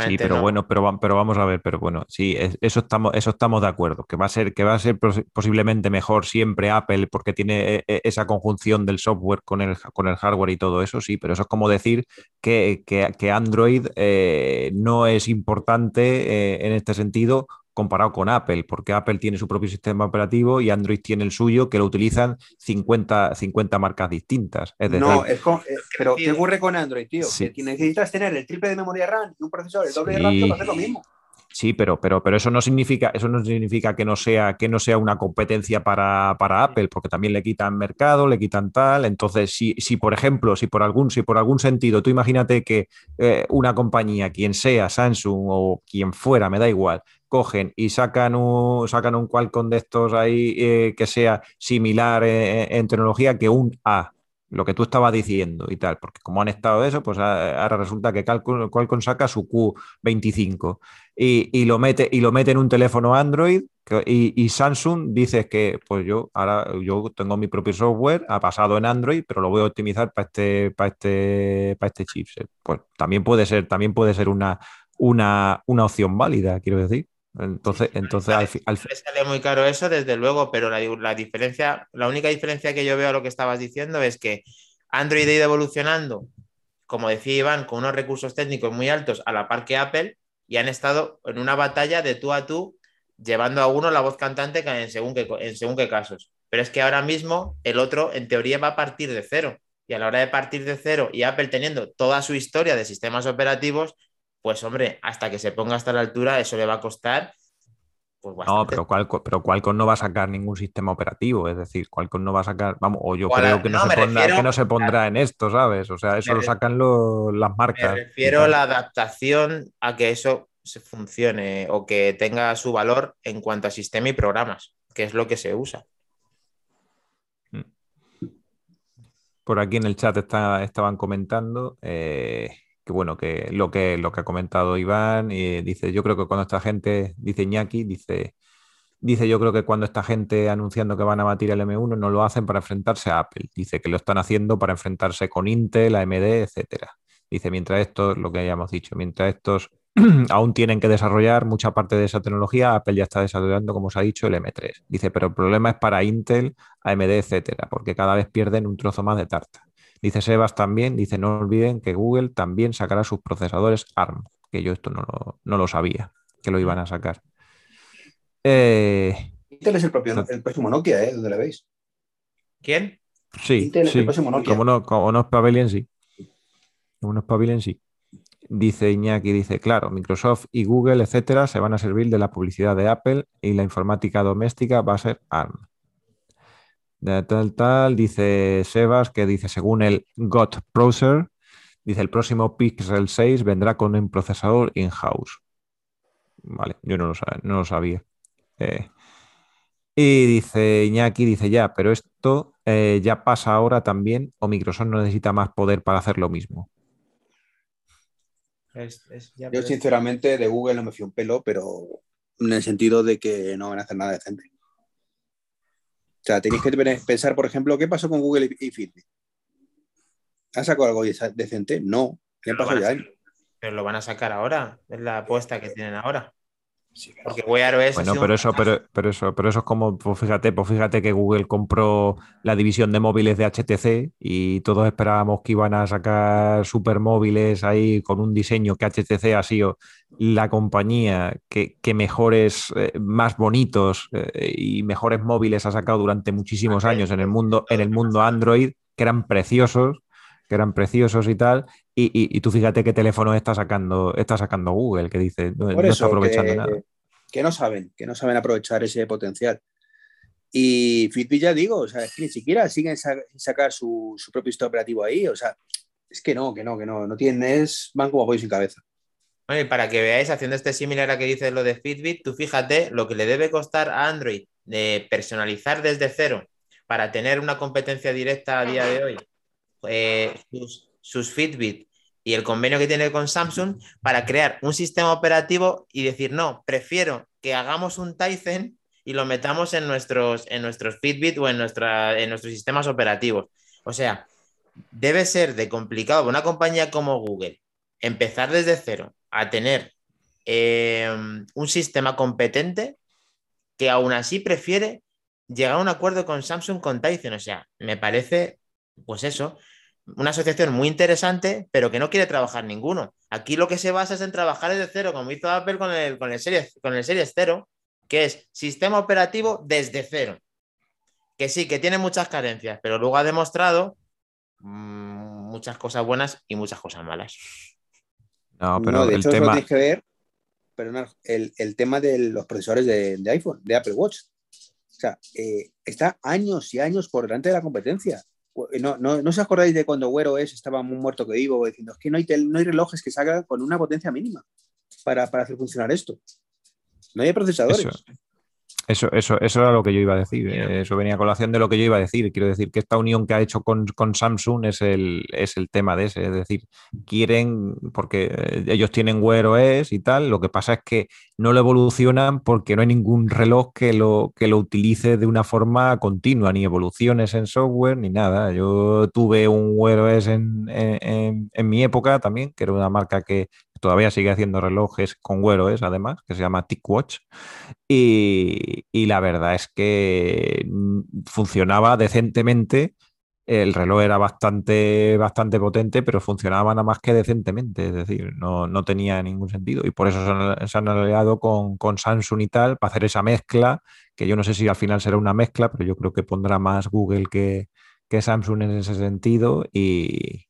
Sí, pero bueno, pero, pero vamos a ver, pero bueno, sí, eso estamos, eso estamos de acuerdo, que va a ser, que va a ser posiblemente mejor siempre Apple porque tiene e, e, esa conjunción del software con el, con el hardware y todo eso, sí, pero eso es como decir que, Android eh, no es importante eh, en este sentido comparado con Apple, porque Apple tiene su propio sistema operativo y Android tiene el suyo, que lo utilizan 50, 50 marcas distintas. no, es eh, pero ¿qué ocurre con Android, tío? Que necesitas tener el triple de memoria RAM y un procesador el doble de RAM para hacer lo mismo. Sí, pero, pero, pero eso no significa, eso no significa que no sea, que no sea una competencia para, Apple, porque también le quitan mercado, le quitan tal. Entonces, si, si por ejemplo, si por algún, si por algún sentido, tú imagínate que eh, una compañía, quien sea, Samsung o quien fuera, me da igual, cogen y sacan un, sacan un Qualcomm de estos ahí eh, que sea similar eh, en tecnología que un A, lo que tú estabas diciendo y tal, porque como han estado eso, pues ahora resulta que Qualcomm saca su Q25 y, lo mete, y lo mete en un teléfono Android y, Samsung dice que pues yo ahora yo tengo mi propio software, ha pasado en Android, pero lo voy a optimizar para este, para este, para este chipset. Pues también puede ser, también puede ser una, una, una opción válida, quiero decir. Entonces, entonces al, final sale muy caro eso, desde luego, pero la, diferencia, la única diferencia que yo veo a lo que estabas diciendo es que Android ha ido evolucionando, como decía Iván, con unos recursos técnicos muy altos a la par que Apple y han estado en una batalla de tú a tú, llevando a uno la voz cantante en según qué, en según qué casos. Pero es que ahora mismo el otro, en teoría, va a partir de cero. Y a la hora de partir de cero y Apple teniendo toda su historia de sistemas operativos, pues hombre, hasta que se ponga hasta la altura, eso le va a costar. Pues no, pero Qualcomm, pero Qualcomm no va a sacar ningún sistema operativo, es decir, Qualcomm no va a sacar, vamos, o yo creo que no, se pondrá, que no, se pondrá, en esto, ¿sabes? O sea, eso lo sacan las marcas. Me refiero a la adaptación a que eso se funcione o que tenga su valor en cuanto a sistema y programas, que es lo que se usa. Mm. Por aquí en el chat estaban comentando eh, que bueno, que lo que lo que ha comentado Iván, y dice, yo creo que cuando esta gente, dice Iñaki, dice, dice, yo creo que cuando esta gente anunciando que van a batir el M1 no lo hacen para enfrentarse a Apple, dice que lo están haciendo para enfrentarse con Intel, AMD, etcétera. Dice, mientras esto, lo que hayamos dicho, mientras estos aún tienen que desarrollar mucha parte de esa tecnología. Apple ya está desarrollando, como os ha dicho, el M3. Dice, pero el problema es para Intel, AMD, etcétera, porque cada vez pierden un trozo más de tarta. Dice Sebas también, dice, no olviden que Google también sacará sus procesadores ARM, que yo esto no lo, sabía, que lo iban a sacar. Eh, Intel es el, propio, el próximo Nokia, ¿eh? ¿Dónde la veis? ¿Quién? Sí, Intel sí. el próximo Nokia. Como no, como no es sí. Como no es sí. Dice Iñaki, dice, claro, Microsoft y Google, etcétera, se van a servir de la publicidad de Apple y la informática doméstica va a ser ARM. De tal, tal, dice Sebas, que dice, según el GOT Browser, dice, el próximo Pixel 6 vendrá con un procesador in-house. Vale, yo no lo, sabía. Eh, y dice Iñaki, dice ya, pero esto eh, ya pasa ahora también o Microsoft no necesita más poder para hacer lo mismo. Yo, sinceramente, de Google no me fío un pelo, pero en el sentido de que no van a hacer nada decente. O sea, tenéis que pensar, por ejemplo, ¿qué pasó con Google y Fitbit? ¿Ha sacado algo decente? No. ¿Qué pasó ya? Pero lo van a sacar ahora. Es la apuesta que tienen ahora. Porque bueno, pero eso, pero, pero, eso, pero eso es como, pues fíjate, pues fíjate que Google compró la división de móviles de HTC y todos esperábamos que iban a sacar supermóviles ahí con un diseño que HTC ha sido la compañía que, mejores, eh, más bonitos eh, y mejores móviles ha sacado durante muchísimos años en el mundo, en el mundo Android, que eran preciosos, que eran preciosos y tal, y, tú fíjate qué teléfono está sacando, está sacando Google, que dice, no, está aprovechando que, nada. Que no saben, que no saben aprovechar ese potencial. Y Fitbit ya digo, o sea, es que ni siquiera siguen sacar su, propio sistema operativo ahí, o sea, es que no, que no, que no, no tienes, van como apoyo sin cabeza. Oye, para que veáis, haciendo este similar a que dices lo de Fitbit, tú fíjate lo que le debe costar a Android de personalizar desde cero para tener una competencia directa a día de hoy. Eh, sus Fitbit y el convenio que tiene con Samsung para crear un sistema operativo y decir, no, prefiero que hagamos un Tizen y lo metamos en nuestros, en nuestros Fitbit o en, nuestra, en nuestros sistemas operativos. O sea, debe ser de complicado una compañía como Google empezar desde cero a tener eh, un sistema competente que aún así prefiere llegar a un acuerdo con Samsung con Tizen. O sea, me parece, pues eso, una asociación muy interesante, pero que no quiere trabajar ninguno. Aquí lo que se basa es en trabajar desde cero, como hizo Apple con el, con el, Series, con el Series 0, que es sistema operativo desde cero. Que sí, que tiene muchas carencias, pero luego ha demostrado mm, muchas cosas buenas y muchas cosas malas. No, pero de el hecho, tema... tienes que ver el, tema de los procesadores de, iPhone, de Apple Watch. O sea, eh, está años y años por delante de la competencia. No, no, no os acordáis de cuando Wear OS estaba muy muerto que vivo diciendo es que no hay, no hay relojes que salgan con una potencia mínima para, para hacer funcionar esto. No hay procesadores. Eso, eso era lo que yo iba a decir. Eh, eso venía a colación de lo que yo iba a decir. Quiero decir que esta unión que ha hecho con, Samsung es el, es el tema de ese. Es decir, quieren, porque eh, ellos tienen Wear OS y tal, lo que pasa es que no lo evolucionan porque no hay ningún reloj que lo, que lo utilice de una forma continua, ni evoluciones en software, ni nada. Yo tuve un Wear OS en, en, en mi época también, que era una marca que todavía sigue haciendo relojes con Wear además, que se llama TicWatch. Y, y la verdad es que mm, funcionaba decentemente. El reloj era bastante, bastante potente, pero funcionaba nada más que decentemente, es decir, no, no tenía ningún sentido. Y por eso se han, aliado con, con, Samsung y tal, para hacer esa mezcla, que yo no sé si al final será una mezcla, pero yo creo que pondrá más Google que, que Samsung en ese sentido y,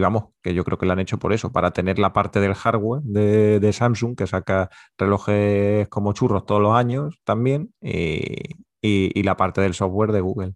vamos, que yo creo que lo han hecho por eso, para tener la parte del hardware de, Samsung, que saca relojes como churros todos los años también, y la parte del software de Google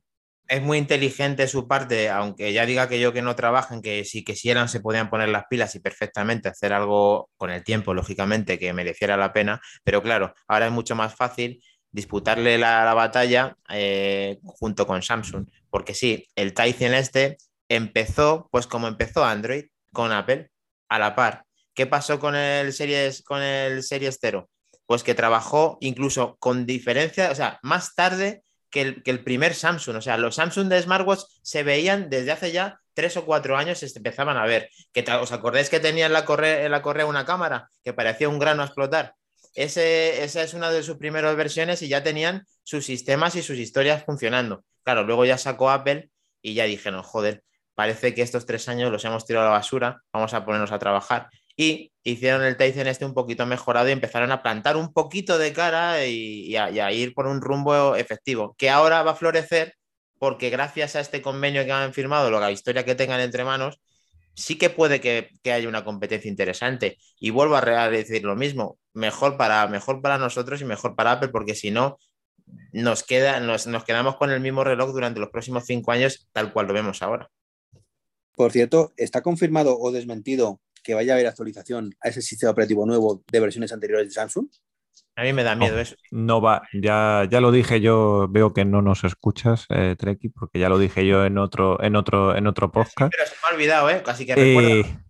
es muy inteligente su parte, aunque ya diga que yo que no trabajen, que si quisieran se podían poner las pilas y perfectamente hacer algo con el tiempo, lógicamente, que mereciera la pena. Pero claro, ahora es mucho más fácil disputarle la, batalla eh, junto con Samsung. Porque sí, el Tizen este empezó, pues como empezó Android con Apple, a la par. ¿Qué pasó con el Series, con el Series 0? Pues que trabajó incluso con diferencia, o sea, más tarde que el, primer Samsung. O sea, los Samsung de smartwatch se veían desde hace ya tres o cuatro años, se empezaban a ver. Que, ¿Os acordáis que tenía en la, correa, en la una cámara que parecía un grano a explotar? Ese, esa es una de sus primeras versiones y ya tenían sus sistemas y sus historias funcionando. Claro, luego ya sacó Apple y ya dijeron, joder, parece que estos tres años los hemos tirado a la basura, vamos a ponernos a trabajar y hicieron el Tyson este un poquito mejorado y empezaron a plantar un poquito de cara y, a, ir por un rumbo efectivo, que ahora va a florecer porque gracias a este convenio que han firmado, la historia que tengan entre manos, sí que puede que, haya una competencia interesante. Y vuelvo a decir lo mismo, mejor para, mejor para nosotros y mejor para Apple, porque si no, nos, queda, nos, nos quedamos con el mismo reloj durante los próximos cinco años, tal cual lo vemos ahora. Por cierto, ¿está confirmado o desmentido que vaya a haber actualización a ese sistema operativo nuevo de versiones anteriores de Samsung? A mí me da miedo eso. No va, ya, ya lo dije yo, veo que no nos escuchas, eh, Treki, porque ya lo dije yo en otro, en otro, en otro podcast. pero se me ha olvidado, ¿eh? Casi que recuerda.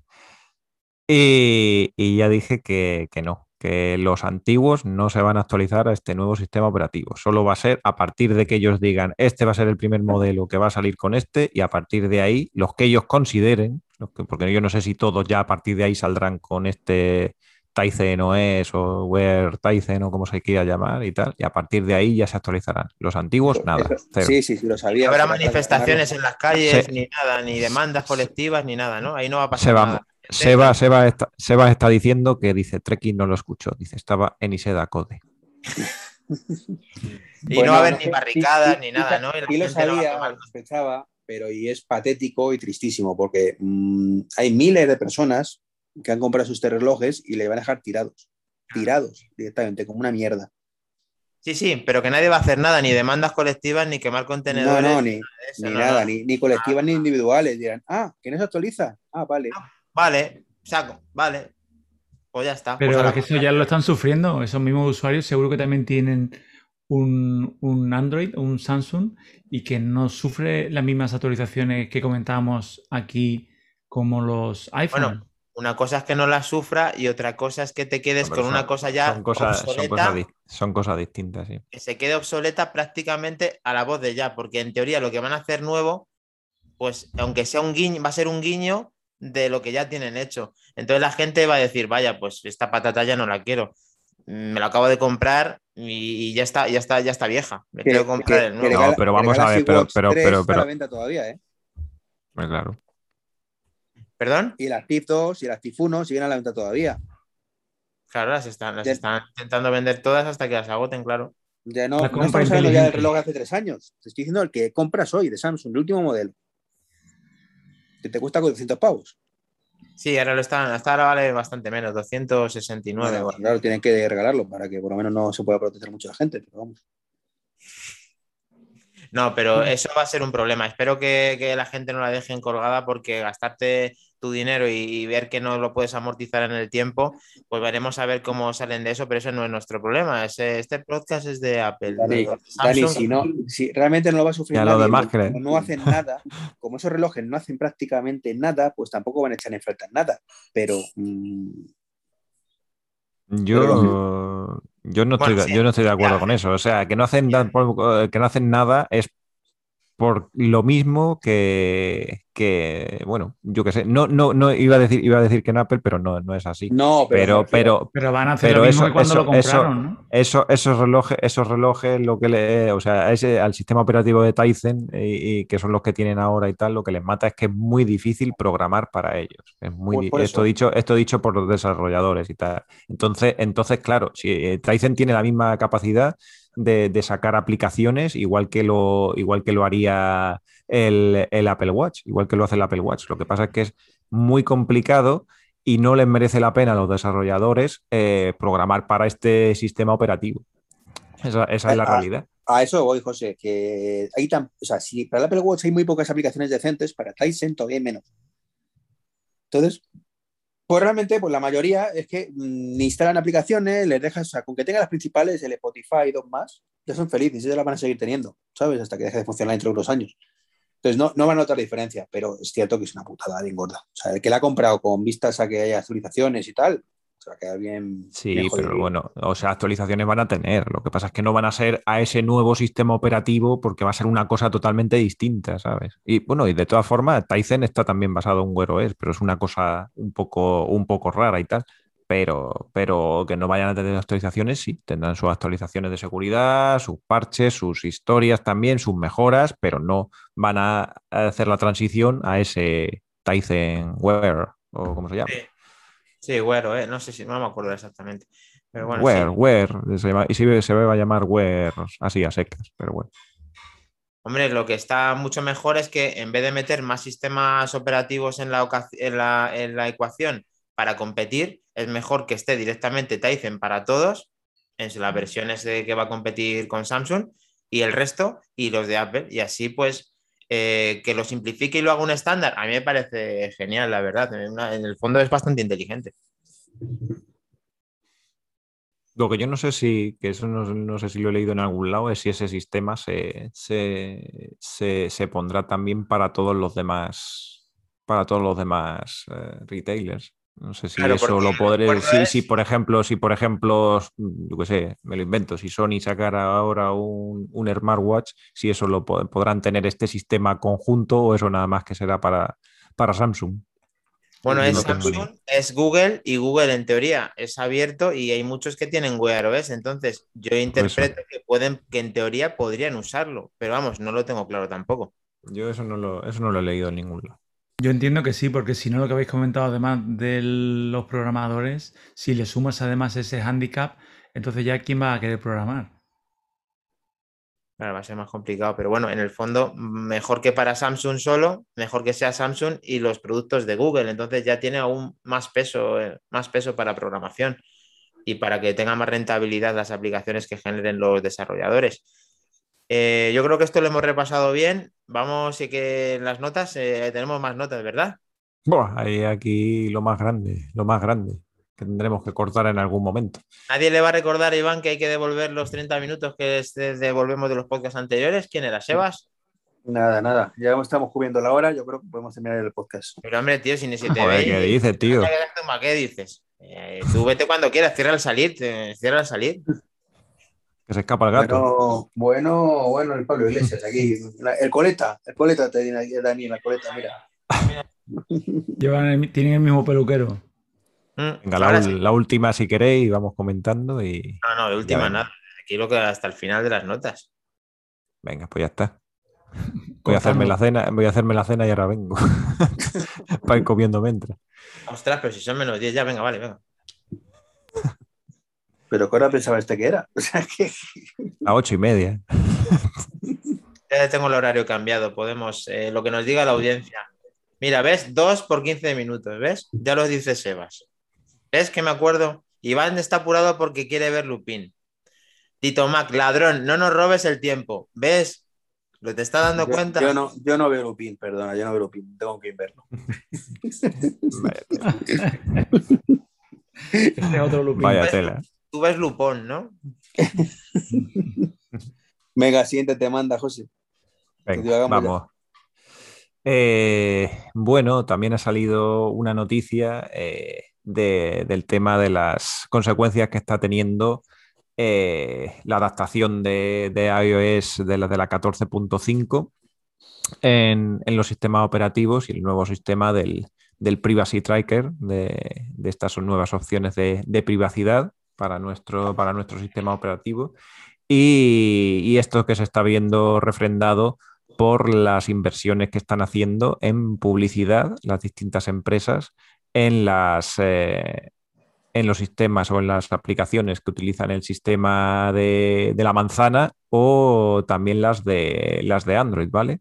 Y, y, ya dije que, que, no, que los antiguos no se van a actualizar a este nuevo sistema operativo. Solo va a ser a partir de que ellos digan, este va a ser el primer modelo que va a salir con este, y a partir de ahí, los que ellos consideren porque yo no sé si todos ya a partir de ahí saldrán con este Tizen OS o Wear Tizen o como se quiera llamar y tal, y a partir de ahí ya se actualizarán. Los antiguos, nada. Sí, sí, sí, lo sabía. No habrá manifestaciones en las calles, ni nada, ni demandas colectivas, ni nada, ¿no? Ahí no va a pasar nada. Seba, Seba, está, Seba está diciendo que dice Trekking no lo escuchó, dice estaba en Iseda Code. y no va a haber ni barricadas ni nada, ¿no? Y, lo sabía, lo sospechaba, pero y es patético y tristísimo porque mm, hay miles de personas que han comprado sus relojes y le van a dejar tirados, tirados directamente, como una mierda. Sí, sí, pero que nadie va a hacer nada, ni demandas colectivas, ni quemar contenedores. No, no, ni, nada, ni, colectivas ni individuales. Dirán, ah, que no se actualiza. Ah, vale. Ah, vale, saco, vale. Pues ya está. Pero pues que eso ya lo están sufriendo. Esos mismos usuarios seguro que también tienen un, un Android, un Samsung, y que no sufre las mismas actualizaciones que comentábamos aquí como los iPhone. Bueno, una cosa es que no las sufra y otra cosa es que te quedes con una cosa ya son cosas, obsoleta. Son cosas, distintas, sí. Que se quede obsoleta prácticamente a la voz de ya, porque en teoría lo que van a hacer nuevo, pues aunque sea un guiño, va a ser un guiño de lo que ya tienen hecho. Entonces la gente va a decir, vaya, pues esta patata ya no la quiero. Me lo acabo de comprar y, ya está, ya está, ya está vieja. Me que, comprar el nuevo. no, pero vamos a ver, pero, pero, pero, pero, la venta todavía, ¿eh? Pues claro. ¿Perdón? Y las TIF 2 y las TIF 1 siguen a la venta todavía. Claro, las están, las están intentando vender todas hasta que las agoten, claro. Ya no, no estamos hablando ya del reloj hace tres años. Te estoy diciendo el que compras hoy de Samsung, el último modelo. Que te cuesta 400 pavos. Sí, ahora lo están, hasta ahora vale bastante menos, 269. claro, tienen que regalarlo para que por lo menos no se pueda proteger mucho la gente, pero vamos. No, pero eso va a ser un problema. Espero que, que la gente no la dejen colgada porque gastarte tu dinero y, ver que no lo puedes amortizar en el tiempo, pues veremos a ver cómo salen de eso, pero eso no es nuestro problema. este podcast es de Apple. Dani, si, no, si realmente no lo va a sufrir nadie, no, hacen nada, como esos relojes no hacen prácticamente nada, pues tampoco van a echar en falta nada. Pero... Mm, yo, yo, no estoy, yo no estoy de acuerdo con eso. O sea, que no hacen, que no hacen nada es por lo mismo que, que, bueno, yo qué sé, no, no, no iba a decir, iba a decir que en Apple, pero no, no es así. No, pero, pero, pero, van a hacer lo mismo eso, que cuando lo compraron, ¿no? Eso, esos relojes, esos relojes, lo que le, o sea, ese, al sistema operativo de Tizen y, que son los que tienen ahora y tal, lo que les mata es que es muy difícil programar para ellos. Es muy pues esto dicho, esto dicho por los desarrolladores y tal. Entonces, entonces, claro, si eh, Tizen tiene la misma capacidad de, de sacar aplicaciones, igual que lo, igual que lo haría el, el Apple Watch, igual que lo hace el Apple Watch. Lo que pasa es que es muy complicado y no les merece la pena a los desarrolladores eh, programar para este sistema operativo. Esa, esa es la Ah, realidad. A eso voy, José, que hay tan, o sea, si para el Apple Watch hay muy pocas aplicaciones decentes, para Tyson todavía hay menos. Entonces, pues realmente, pues la mayoría es que mm, instalan aplicaciones, les dejas, o sea, con que tengan las principales, el Spotify y dos más, ya son felices, ya las van a seguir teniendo, ¿sabes? Hasta que deje de funcionar dentro de unos años. Entonces, no, no van a notar diferencia, pero es cierto que es una putada bien gorda. O sea, el que la ha comprado con vistas a que haya actualizaciones y tal, se va a quedar bien. Sí, bien pero bueno, o sea, actualizaciones van a tener. Lo que pasa es que no van a ser a ese nuevo sistema operativo porque va a ser una cosa totalmente distinta, ¿sabes? Y bueno, y de todas formas, Tizen está también basado en Wear OS, pero es una cosa un poco, un poco rara y tal. Pero, pero que no vayan a tener actualizaciones, sí, tendrán sus actualizaciones de seguridad, sus parches, sus historias también, sus mejoras, pero no van a hacer la transición a ese Tizen Wear o como se llama. Sí, sí, güero, eh, no sé si no me acuerdo exactamente. Pero bueno, Wear, sí. Wear, se llama- y se, se va a llamar Wear así a secas, pero bueno. Hombre, lo que está mucho mejor es que en vez de meter más sistemas operativos en la, en la, en la ecuación para competir, es mejor que esté directamente Tizen para todos, en las versiones de que va a competir con Samsung, y el resto, y los de Apple. Y así, pues, eh, que lo simplifique y lo haga un estándar, a mí me parece genial, la verdad. En, el fondo es bastante inteligente. Lo que yo no sé si, que eso no, no sé si lo he leído en algún lado, es si ese sistema se, se, se- se pondrá también para todos los demás, para todos los demás eh, retailers. No sé si Claro, eso lo podré. Si, es- si, por ejemplo, si por ejemplo, yo qué sé, me lo invento, si Sony sacara ahora un, un smartwatch, si eso lo po- podrán tener este sistema conjunto o eso nada más que será para, para Samsung. Bueno, No es ni- Samsung, es Google y Google en teoría es abierto y hay muchos que tienen Wear OS, entonces yo interpreto que pueden, que en teoría podrían usarlo, pero vamos, no lo tengo claro tampoco. Yo eso no lo, eso no lo he leído en ningún lado. Yo entiendo que sí, porque si no lo que habéis comentado además de los programadores, si le sumas además ese handicap, entonces ya quién va a querer programar. Claro, va a ser más complicado, pero bueno, en el fondo, mejor que para Samsung solo, mejor que sea Samsung y los productos de Google, entonces ya tiene aún más peso, eh, más peso para programación y para que tengan más rentabilidad las aplicaciones que generen los desarrolladores. Eh, yo creo que esto lo hemos repasado bien. Vamos, y que en las notas eh, tenemos más notas, ¿verdad? Buah, hay aquí lo más grande, lo más grande, que tendremos que cortar en algún momento. Nadie le va a recordar a Iván que hay que devolver los 30 minutos que devolvemos de los podcasts anteriores. ¿Quién era? ¿Sebas? Nada, nada. Ya estamos cubriendo la hora, yo creo que podemos terminar el podcast. Pero hombre, tío, si ni se te Joder. ¿qué dices, tío? ¿Qué dices? Eh, tú vete cuando quieras, cierra al salir, cierra al salir. Que se escapa el gato. Bueno, bueno, bueno, el Pablo Iglesias aquí. La- el coleta, el coleta te viene aquí, Dani, la coleta, mira. Llevan el- tienen el mismo peluquero. Mm, Venga, la, sí. última si queréis, vamos comentando y No, no, de última nada. Aquí lo que hasta el final de las notas. venga, pues ya está. Voy a hacerme la cena, voy a hacerme la cena y ahora vengo. Para ir comiendo mientras. Ostras, pero si son menos 10 ya, venga, vale, venga. Pero ¿qué hora pensaba este que era? O sea, que A ocho y media. Ya tengo el horario cambiado, podemos, eh, lo que nos diga la audiencia. Mira, ¿ves? 2 por 15 minutos, ¿ves? Ya lo dice Sebas. ¿Ves que me acuerdo? Iván está apurado porque quiere ver Lupin. Tito Mac, ladrón, no nos robes el tiempo. ¿Ves? ¿Lo te está dando yo, cuenta? yo no, yo no veo Lupin, perdona, yo no veo Lupin, tengo que verlo. Vaya, Este Lupin. vaya tela. Tú ves Lupón, ¿no? Venga, siguiente te manda, José. Venga, vamos. Eh, bueno, también ha salido una noticia eh, de- del tema de las consecuencias que está teniendo eh, la adaptación de, de iOS de la, de la 14.5 en, en los sistemas operativos y el nuevo sistema del, del Privacy Tracker, de, de estas son nuevas opciones de, de privacidad para nuestro, para nuestro sistema operativo. Y, esto que se está viendo refrendado por las inversiones que están haciendo en publicidad las distintas empresas en las, eh, en los sistemas o en las aplicaciones que utilizan el sistema de, la manzana o también las de, las de Android, ¿vale?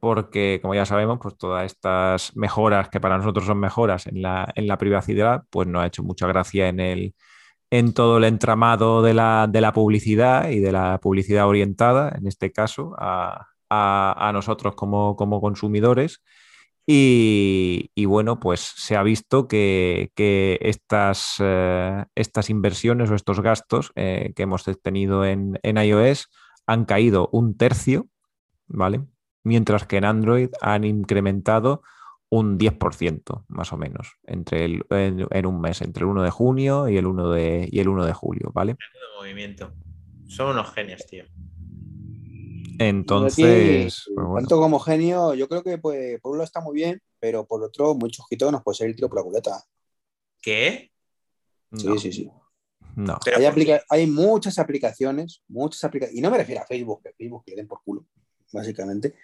Porque, como ya sabemos, pues todas estas mejoras que para nosotros son mejoras en la, en la privacidad, pues no ha hecho mucha gracia en, el, en todo el entramado de la, de la publicidad y de la publicidad orientada, en este caso, a, a, nosotros como, como consumidores. Y, bueno, pues se ha visto que, estas, eh, estas, inversiones o estos gastos eh, que hemos tenido en, iOS han caído un tercio, ¿vale? Mientras que en Android han incrementado un 10% más o menos entre el, en, un mes, entre el 1 de junio y el 1 de, y el 1 de julio, ¿vale? movimiento. Son unos genios, tío. Entonces. Pues tanto como genio, yo creo que pues, por un lado está muy bien, pero por otro, muy chusquito nos puede ser el tiro por la culeta. ¿Qué? Sí, sí, sí. No. Hay, hay, muchas aplicaciones, muchas aplicaciones, y no me refiero a Facebook, que Facebook le den por culo, básicamente,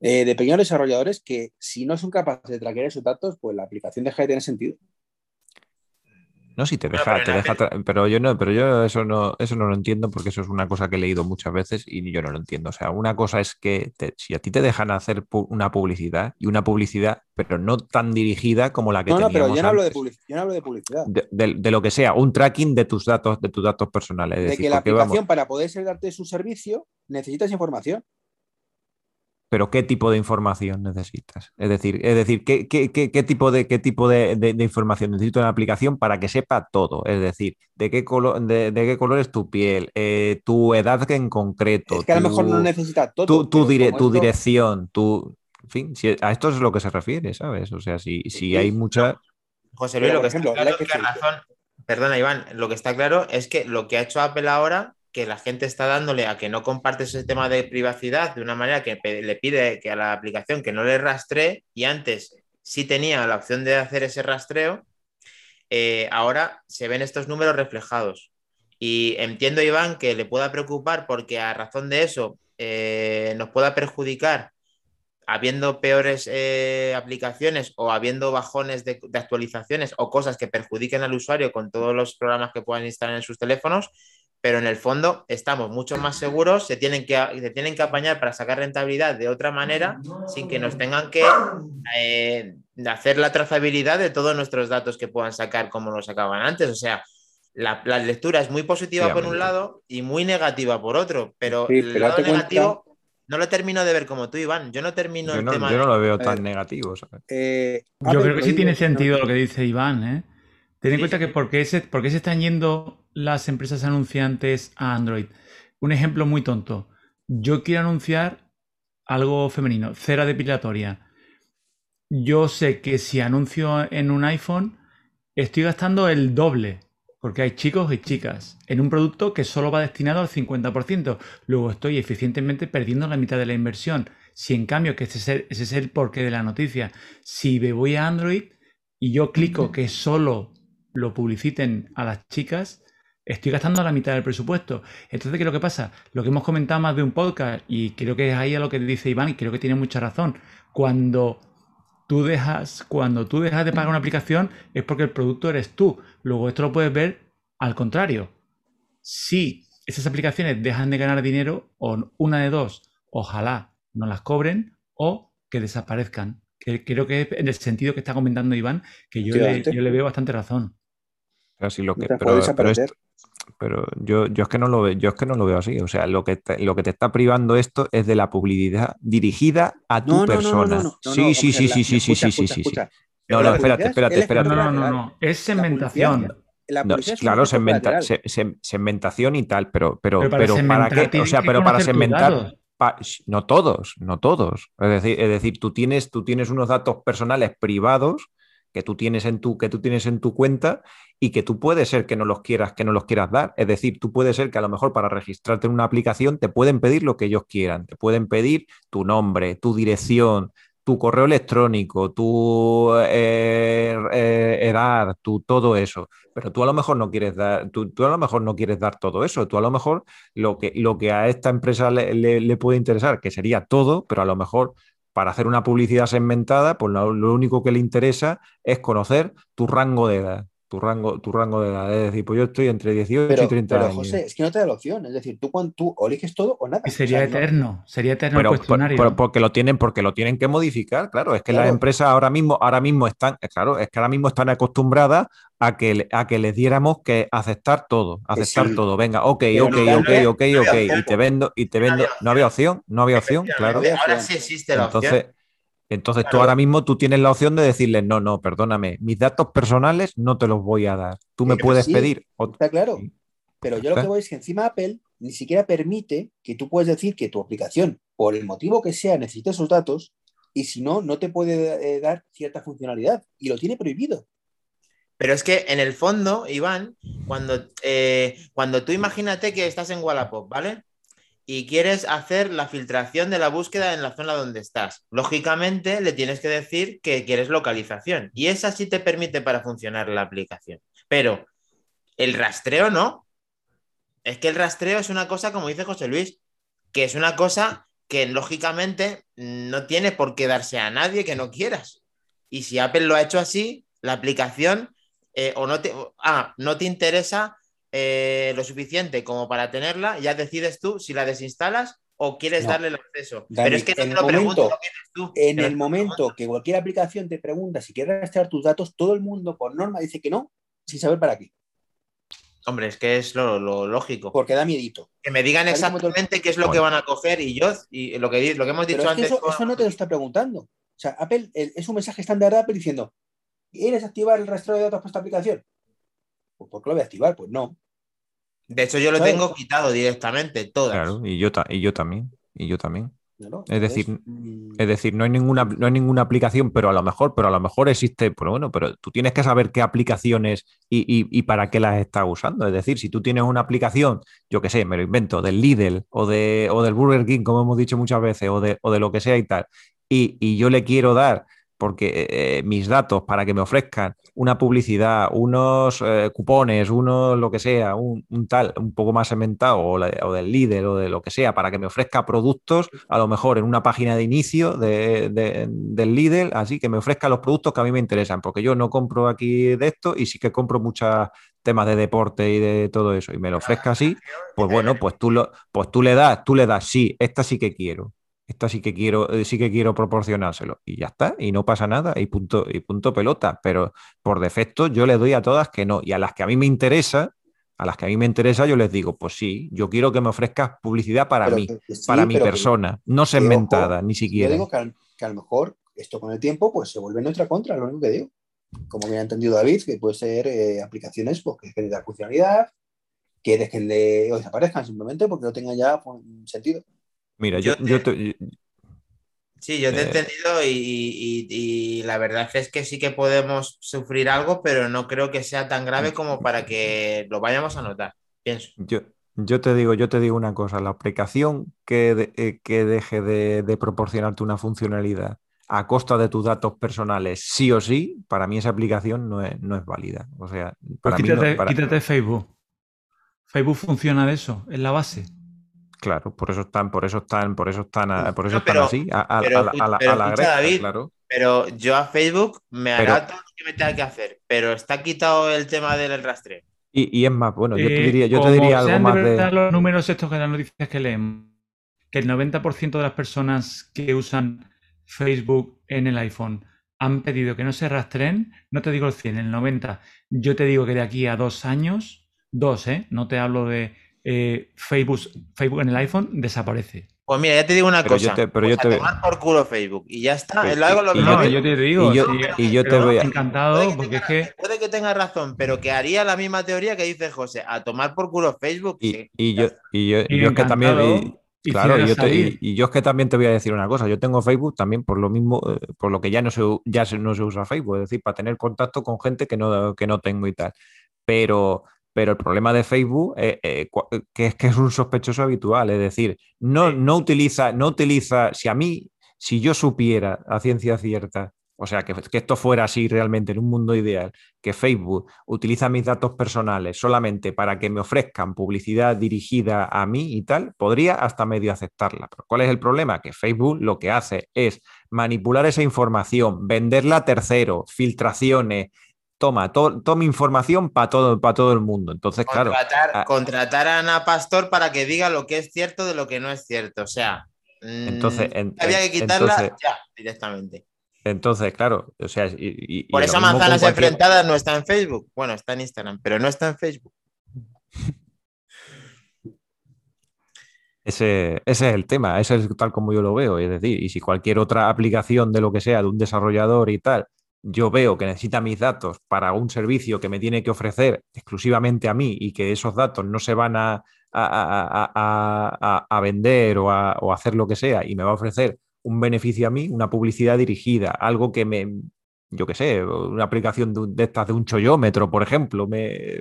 eh, de pequeños desarrolladores que si no son capaces de traquear esos datos, pues la aplicación deja de tener sentido. No, si te deja, pero, te deja pero yo no, pero yo eso no, eso no lo entiendo porque eso es una cosa que he leído muchas veces y yo no lo entiendo. O sea, una cosa es que si a ti te dejan hacer una publicidad y una publicidad, pero no tan dirigida como la que no, no, pero yo no hablo de publicidad. Yo no hablo de, publicidad. De, lo que sea, un tracking de tus datos, de tus datos personales. de que la aplicación para poder darte su servicio necesitas información pero ¿qué tipo de información necesitas? Es decir, es decir ¿qué, tipo, de, qué tipo de, información necesito en la aplicación para que sepa todo? Es decir, ¿de qué, color, de, qué color es tu piel? Eh, ¿Tu edad en concreto? Es que a lo mejor no necesita todo. Tu, tu, dirección, tu... En fin, a esto es lo que se refiere, ¿sabes? O sea, si, si hay mucha... José Luis, lo que ejemplo, está claro razón... Perdona, Iván, lo que está claro es que lo que ha hecho Apple ahora que la gente está dándole a que no comparte ese tema de privacidad de una manera que le pide que a la aplicación que no le rastree y antes sí tenía la opción de hacer ese rastreo, eh, ahora se ven estos números reflejados. Y entiendo, Iván, que le pueda preocupar porque a razón de eso eh, nos pueda perjudicar habiendo peores eh, aplicaciones o habiendo bajones de, actualizaciones o cosas que perjudiquen al usuario con todos los programas que puedan instalar en sus teléfonos, pero en el fondo estamos mucho más seguros, se tienen que, se tienen que apañar para sacar rentabilidad de otra manera sin que nos tengan que eh, hacer la trazabilidad de todos nuestros datos que puedan sacar como lo sacaban antes. O sea, la, lectura es muy positiva por un lado y muy negativa por otro, pero, el lado negativo no lo termino de ver como tú, Iván. Yo no termino el tema. Yo no lo veo tan negativo. Eh, yo creo que sí tiene sentido lo que dice Iván, ¿eh? Ten en cuenta que por qué, se, por qué se están yendo las empresas anunciantes a Android. Un ejemplo muy tonto. Yo quiero anunciar algo femenino, cera depilatoria. Yo sé que si anuncio en un iPhone, estoy gastando el doble, porque hay chicos y chicas, en un producto que solo va destinado al 50%. Luego estoy eficientemente perdiendo la mitad de la inversión. Si en cambio, que ese es el, ese es el porqué de la noticia, si me voy a Android y yo clico que solo lo publiciten a las chicas, estoy gastando la mitad del presupuesto. Entonces, ¿qué es lo que pasa? Lo que hemos comentado más de un podcast, y creo que es ahí a lo que dice Iván, y creo que tiene mucha razón. Cuando tú dejas, cuando tú dejas de pagar una aplicación, es porque el producto eres tú. Luego, esto lo puedes ver al contrario. Si esas aplicaciones dejan de ganar dinero, o una de dos, ojalá no las cobren, o que desaparezcan. Creo que es en el sentido que está comentando Iván, que yo, yo le veo bastante razón. Lo que, pero, pero, yo, yo, es que no lo veo, yo es que no lo veo así. O sea, lo que te, lo que te está privando esto es de la publicidad dirigida a tu persona. sí, sí, sí, sí, sí, sí, sí, sí, sí, No, no, espérate, espérate, espérate. No, no, no, no. Es segmentación. claro, segmentación y tal, pero, pero, pero, para, qué, o sea, pero para segmentar, no todos, no todos. Es decir, es decir, tú tienes, tú tienes unos datos personales privados que tú tienes en tu, que tú tienes en tu cuenta y que tú puedes ser que no los quieras, que no los quieras dar. Es decir, tú puedes ser que a lo mejor para registrarte en una aplicación te pueden pedir lo que ellos quieran. Te pueden pedir tu nombre, tu dirección, tu correo electrónico, tu eh, eh, edad, tu todo eso. Pero tú a lo mejor no quieres dar, tú, a lo mejor no quieres dar todo eso. Tú a lo mejor lo que, lo que a esta empresa le, le puede interesar, que sería todo, pero a lo mejor para hacer una publicidad segmentada, pues lo, único que le interesa es conocer tu rango de edad, tu rango, tu rango de edad. Es decir, pues yo estoy entre 18 Pero, y 30 pero años. José, es que no te da la opción. Es decir, tú, cuando, tú o eliges todo o nada. Y sería O sea, no- eterno, sería eterno Pero, el cuestionario. porque lo tienen, porque lo tienen que modificar, claro. Es que las empresas ahora mismo, ahora mismo están, eh, claro, es que ahora mismo están acostumbradas a que, a que les diéramos que aceptar todo, aceptar sí. todo. Venga, ok, Pero ok, no ok, ok, no ok, y te vendo, y te vendo. No había opción, no había opción, claro. Ahora sí existe la opción. Entonces, entonces tú ahora mismo tú tienes la opción de decirles, no, no, perdóname, mis datos personales no te los voy a dar. Tú me Pero puedes sí, pedir. Está claro. Sí. Pero yo lo que voy es que encima Apple ni siquiera permite que tú puedes decir que tu aplicación, por el motivo que sea, necesita esos datos y si no, no te puede eh, dar cierta funcionalidad y lo tiene prohibido. Pero es que en el fondo, Iván, cuando, eh, cuando tú imagínate que estás en Wallapop, ¿vale? Y quieres hacer la filtración de la búsqueda en la zona donde estás. Lógicamente, le tienes que decir que quieres localización. Y esa sí te permite para funcionar la aplicación. Pero el rastreo no. Es que el rastreo es una cosa, como dice José Luis, que es una cosa que lógicamente no tiene por qué darse a nadie que no quieras. Y si Apple lo ha hecho así, la aplicación eh, o no te, ah, no te interesa eh, lo suficiente como para tenerla, ya decides tú si la desinstalas o quieres No. darle el acceso. Pero es que no te lo pregunto, momento- lo piensas tú. En el momento que cualquier aplicación te pregunta si quieres rastrear tus datos, todo el mundo por norma dice que no, sin saber para qué, Hombre, es que es lo, lo lógico. porque da miedito. Que me digan exactamente qué es lo que van a coger y yo, y lo que, lo que hemos dicho Pero es que antes. eso, con- eso no te lo está preguntando. O sea, Apple el- es un mensaje estándar de Apple diciendo, ¿quieres activar el rastreo de datos para esta aplicación? Pues ¿por qué lo voy a activar? Pues no. De hecho, yo lo ¿sabes? tengo quitado directamente, todas. Claro, y yo, ta- y yo también. Y yo también. ¿no? Es decir, mm, Es decir, no hay ninguna, no hay ninguna aplicación, pero a lo mejor, pero a lo mejor existe, pero bueno, pero tú tienes que saber qué aplicaciones y, y- y para qué las estás usando. Es decir, si tú tienes una aplicación, yo qué sé, me lo invento, del Lidl o, de, o del Burger King, como hemos dicho muchas veces, o de, o de lo que sea y tal, y, y yo le quiero dar porque eh, mis datos para que me ofrezcan una publicidad, unos eh, cupones, unos lo que sea, un, tal, un poco más segmentado, o, o del líder o de lo que sea, para que me ofrezca productos, a lo mejor en una página de inicio de- de- del líder, así que me ofrezca los productos que a mí me interesan, porque yo no compro aquí de esto y sí que compro muchos temas de deporte y de todo eso, y me lo ofrezca así, pues bueno, pues tú, lo, pues tú le das, tú le das, sí, esta sí que quiero. Esta sí que quiero, eh, sí que quiero proporcionárselo. Y ya está, y no pasa nada, y punto, y punto pelota. Pero por defecto yo le doy a todas que no. Y a las que a mí me interesa, a las que a mí me interesa, yo les digo, pues sí, yo quiero que me ofrezcas publicidad para pero mí, sí, para mi que- persona, no ojo, segmentada, ni Yo siquiera. digo que, al- que a lo mejor esto con el tiempo pues se vuelve en nuestra contra, lo único que digo. Como bien ha entendido David, que puede ser eh, aplicaciones pues, que dar funcionalidad, que dejen de o desaparezcan simplemente porque no tengan ya pues, sentido. Mira, yo, Yo yo te- Sí, yo te he Eh, entendido y, y- y la verdad es que sí que podemos sufrir algo, pero no creo que sea tan grave como para que lo vayamos a notar, pienso. Yo, yo te digo, yo te digo una cosa, la aplicación que, de- eh, que deje de, de proporcionarte una funcionalidad a costa de tus datos personales, sí o sí, para mí esa aplicación no es, no es válida. O sea, Pues para mí no- quítate, para- quítate Facebook. Facebook funciona de eso, es la base. Claro, por eso están, por eso están, por eso están, a- por eso No, están así, a, a- pero a la, a la- pero a la escucha, greca, David, claro. Pero yo a Facebook me Pero- hará todo lo que me tenga que hacer, pero está quitado el tema del rastreo. Y, y es más, bueno, yo te Eh, diría, yo te como diría algo más de los números estos que las noticias que leemos, que el 90% de las personas que usan Facebook en el iPhone han pedido que no se rastreen, no te digo el 100, el 90. Yo te digo que de aquí a dos años, dos, ¿eh? No te hablo de eh, Facebook, Facebook en el iPhone, desaparece. Pues mira, ya te digo una Pero yo cosa. te- pero pues yo te- a tomar por culo Facebook y ya está. Pero- Lo hago lo y yo te- yo te digo, y yo- sí, y yo te voy a- encantado, Puede que, porque es tenga, que puede que tenga razón, pero que haría la misma teoría que dice José, a tomar por culo Facebook. Y, sí. y yo, y yo, Y yo es que también. claro, yo, te- y- y yo es que también te voy a decir una cosa. Yo tengo Facebook también por lo mismo, eh, por lo que ya no se, ya se- no se usa Facebook, es decir, para tener contacto con gente que no, que no tengo y tal. Pero, pero el problema de Facebook eh, eh, cua- que es que es un sospechoso habitual, es decir, no, no utiliza, no utiliza, si a mí, si yo supiera a ciencia cierta, o sea, que, que esto fuera así realmente en un mundo ideal, que Facebook utiliza mis datos personales solamente para que me ofrezcan publicidad dirigida a mí y tal, podría hasta medio aceptarla. Pero ¿cuál es el problema? Que Facebook lo que hace es manipular esa información, venderla a terceros, filtraciones, toma, to- toma información para todo, para todo el mundo. Entonces, claro, Contratar, ah. contratar a Ana Pastor para que diga lo que es cierto de lo que no es cierto. O sea, mm, Entonces, en- había que quitarla entonces- ya directamente. entonces, claro, o sea, y, y- y Por mismo con Manzanas cualquier- Enfrentadas no está en Facebook. Bueno, está en Instagram, pero no está en Facebook. Ese, ese es el tema, ese es tal como yo lo veo. Es decir, y si cualquier otra aplicación de lo que sea, de un desarrollador y tal, yo veo que necesita mis datos para un servicio que me tiene que ofrecer exclusivamente a mí y que esos datos no se van a, a- a- a- vender o o a hacer lo que sea y me va a ofrecer un beneficio a mí, una publicidad dirigida, algo que me, yo qué sé, una aplicación de, de estas de un chollómetro, por ejemplo, me,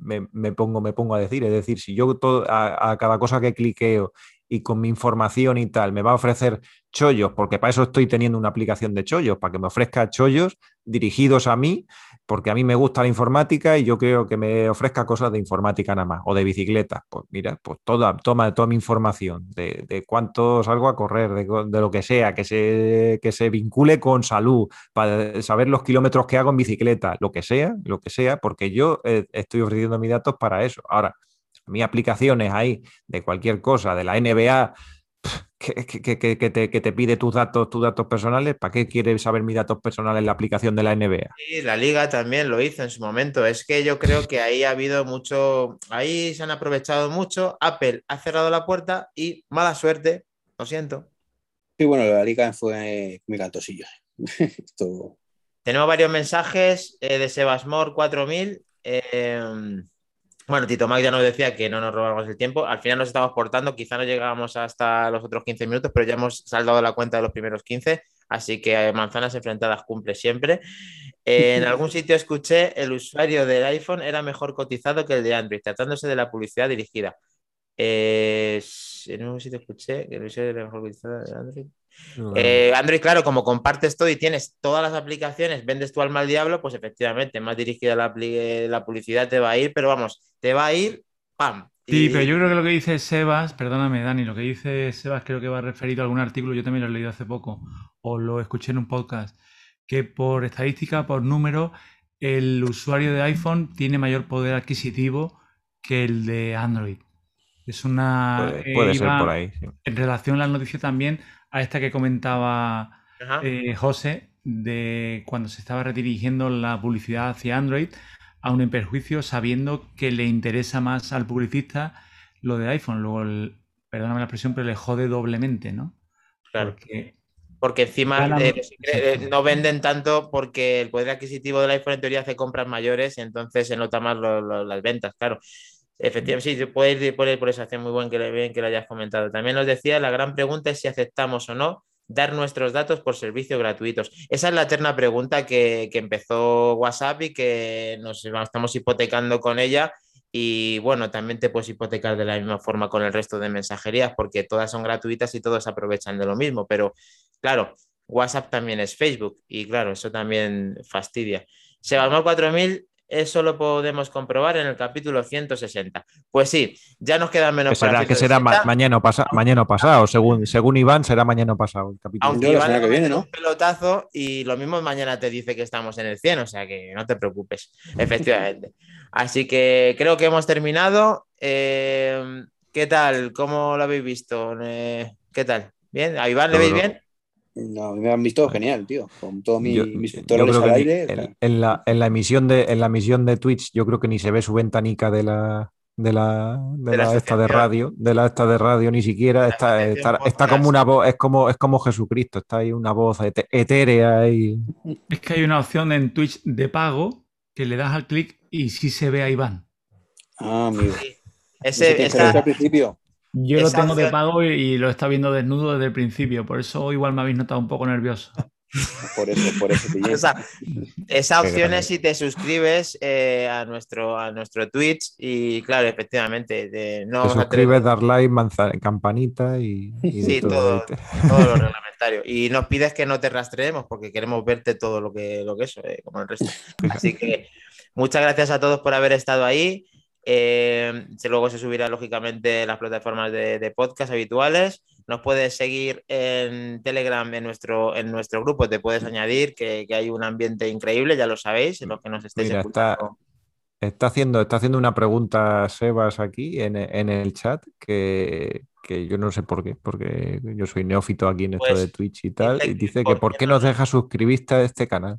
me, me pongo, me pongo a decir. Es decir, si yo todo, a cada cosa que cliqueo y con mi información y tal me va a ofrecer chollos, porque para eso estoy teniendo una aplicación de chollos, para que me ofrezca chollos dirigidos a mí, porque a mí me gusta la informática y yo creo que me ofrezca cosas de informática nada más, o de bicicleta. Pues mira, pues toda, toma toda mi información de, de cuánto salgo a correr, de, de lo que sea, que se, que se vincule con salud, para saber los kilómetros que hago en bicicleta, lo que sea, lo que sea, porque yo eh, estoy ofreciendo mis datos para eso. Ahora, mis aplicaciones ahí de cualquier cosa, de la NBA, que, que- que- te, que te pide tus datos, tus datos personales, ¿para qué quieres saber mis datos personales en la aplicación de la NBA? Sí, la liga también lo hizo en su momento. Es que yo creo que ahí ha habido mucho, ahí se han aprovechado mucho. Apple ha cerrado la puerta y mala suerte, lo siento. Sí, bueno, la liga fue muy cantosillo. Esto, Tenemos varios mensajes eh, de Sebasmor 4000. eh, bueno, Tito Mac ya nos decía que no nos robamos el tiempo. Al final nos estamos portando, quizá no llegábamos hasta los otros 15 minutos, pero ya hemos saldado la cuenta de los primeros 15. Así que eh, manzanas enfrentadas cumple siempre. En algún sitio escuché el usuario del iPhone era mejor cotizado que el de Android, tratándose de la publicidad dirigida. Eh, en un sitio escuché que el usuario era mejor cotizado de Android. Eh, Android, claro, como compartes todo y tienes todas las aplicaciones, vendes tu alma al diablo, pues efectivamente, más dirigida la, apli- la publicidad te va a ir, pero vamos, te va a ir, ¡pam! Sí, Y- pero yo creo que lo que dice Sebas, perdóname, Dani, lo que dice Sebas creo que va referido a algún artículo, yo también lo he leído hace poco, o lo escuché en un podcast, que por estadística, por número, el usuario de iPhone tiene mayor poder adquisitivo que el de Android. Es una... Puede, eh, ser iba por ahí. sí. En relación a la noticia también, a esta que comentaba eh, José, de cuando se estaba redirigiendo la publicidad hacia Android, aún en perjuicio, sabiendo que le interesa más al publicista lo de iPhone. Luego, el- perdóname la expresión, pero le jode doblemente, ¿no? Claro. Porque Porque encima eh, eh, no venden tanto porque el poder adquisitivo del iPhone en teoría hace compras mayores y entonces se nota más lo- lo- las ventas, claro. Efectivamente, sí, se puede ir por, esa acción muy buen que, le- bien que lo hayas comentado. También nos decía, la gran pregunta es si aceptamos o no dar nuestros datos por servicios gratuitos. Esa es la eterna pregunta que, que empezó WhatsApp y que nos estamos hipotecando con ella. Y bueno, también te puedes hipotecar de la misma forma con el resto de mensajerías porque todas son gratuitas y todos aprovechan de lo mismo. Pero claro, WhatsApp también es Facebook y claro, eso también fastidia. Sebasmor 4000, eso lo podemos comprobar en el capítulo 160. Pues sí, ya nos quedan menos Que será, para que será ma- 160. mañana, o pasa- mañana o pasado, según, según Iván, será mañana o pasado el capítulo. Aunque la Iván que viene, ¿no? un pelotazo y lo mismo mañana te dice que estamos en el 100, o sea que no te preocupes, efectivamente. Así que creo que hemos terminado. Eh, ¿Qué tal? ¿Cómo lo habéis visto? Eh, ¿Qué tal? ¿Bien? ¿A Iván le veis bien? No, me han visto genial, tío. Con todos mis, Yo- mis pectorales al aire. en, en la, en la emisión de, en la emisión de Twitch, yo creo que ni se ve su ventanica de la de la, de De la la esta de radio, de la esta de radio, ni siquiera está, está, está como una voz, es como, es como Jesucristo, está ahí una voz etérea y es que hay una opción en Twitch de pago que le das al clic y sí se ve a Iván. Ah, amigo. Sí. Ese, esa- al principio. Yo lo tengo de pago y, y lo está viendo desnudo desde el principio, por eso igual me habéis notado un poco nervioso. Por eso, por eso te llevo. esa, esa opción es si te suscribes eh, a, nuestro, a nuestro Twitch y claro, efectivamente, de- no te suscribes, dar like, manza- campanita y, Sí, todo. todo, todo lo reglamentario. Y nos pides que no te rastreemos porque queremos verte todo lo que, lo que eso, eh, como el resto. Así que muchas gracias a todos por haber estado ahí. Eh, luego se subirá lógicamente en las plataformas de, de, podcast habituales. Nos puedes seguir en Telegram, en nuestro, en nuestro grupo, te puedes añadir que, que hay un ambiente increíble, ya lo sabéis, en los que nos estéis Mira, escuchando. Está, está, haciendo, está haciendo una pregunta Sebas aquí en, en el chat que, que, yo no sé por qué, porque yo soy neófito aquí en esto Pues, de Twitch y tal, dice y que dice por que por qué qué no- nos deja suscribirte a este canal.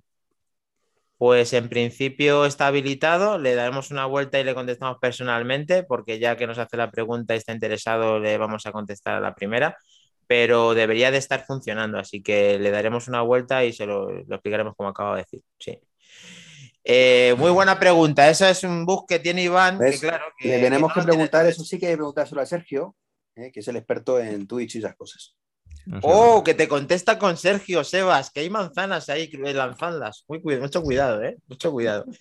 Pues en principio está habilitado, le daremos una vuelta y le contestamos personalmente, porque ya que nos hace la pregunta y está interesado, le vamos a contestar a la primera, pero debería de estar funcionando, así que le daremos una vuelta y se lo, lo explicaremos como acabo de decir. Sí. Eh, muy buena pregunta, eso es un bug que tiene Iván, claro, que, Le tenemos no que tiene preguntar, eso sí que hay que preguntárselo a Sergio, eh, que es el experto en Twitch y esas cosas. No sé. Oh, que te contesta con Sergio Sebas, que hay manzanas ahí lanzándolas. Muy cuidado, mucho cuidado, ¿eh? Mucho cuidado.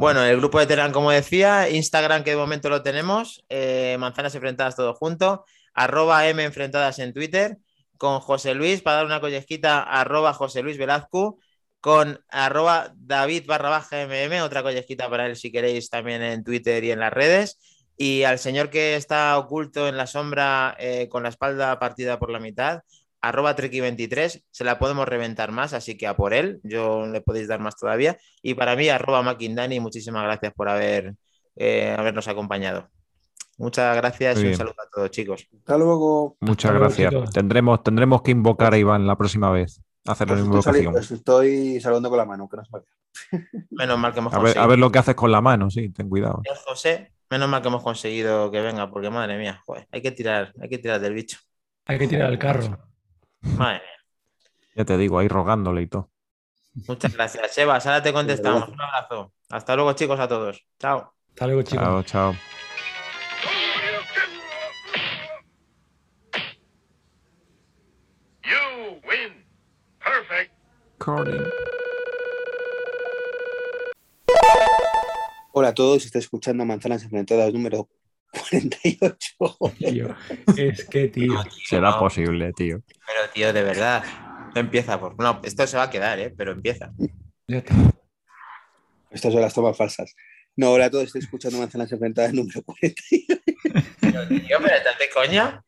Bueno, el grupo de Telegram, como decía, Instagram, que de momento lo tenemos, eh, manzanas enfrentadas todo junto, arroba M enfrentadas en Twitter, con José Luis, para dar una collesquita, arroba José Luis Velazco, con arroba David barra baja MM, otra collesquita para él si queréis también en Twitter y en las redes. Y al señor que está oculto en la sombra eh, con la espalda partida por la mitad, arroba Treki23, se la podemos reventar más, así que a por él, yo le podéis dar más todavía. Y para mí, arroba Makindani, muchísimas gracias por haber, eh, habernos acompañado. Muchas gracias Muy y un bien. saludo a todos, chicos. Hasta luego. Muchas Hasta gracias. Tendremos, tendremos que invocar a Iván la próxima vez. Hacer Os la estoy, sali- invocación. os estoy saludando con la mano, que no vea. Menos mal que hemos A ver, conseguido. a ver lo que haces con la mano, sí, ten cuidado. Señor José, menos mal que hemos conseguido que venga, porque madre mía, joder, hay que tirar, hay que tirar del bicho. Hay que tirar el carro. Madre mía. Ya te digo, ahí rogándole y todo. Muchas gracias, Sebas. Ahora te contestamos. Un abrazo. Hasta luego, chicos, a todos. Chao. Hasta luego, chicos. Chao, chao. You win. Perfect. Recording. Hola a todos, está escuchando Manzanas Enfrentadas número 48. Tío, es que, tío. Será No, posible, tío. Pero, tío, de verdad. No empieza por. No, esto se va a quedar, ¿eh? Pero empieza. Estas son las tomas falsas. No, hola a todos, estoy escuchando Manzanas Enfrentadas número 48. Pero, tío, pero estás de coña.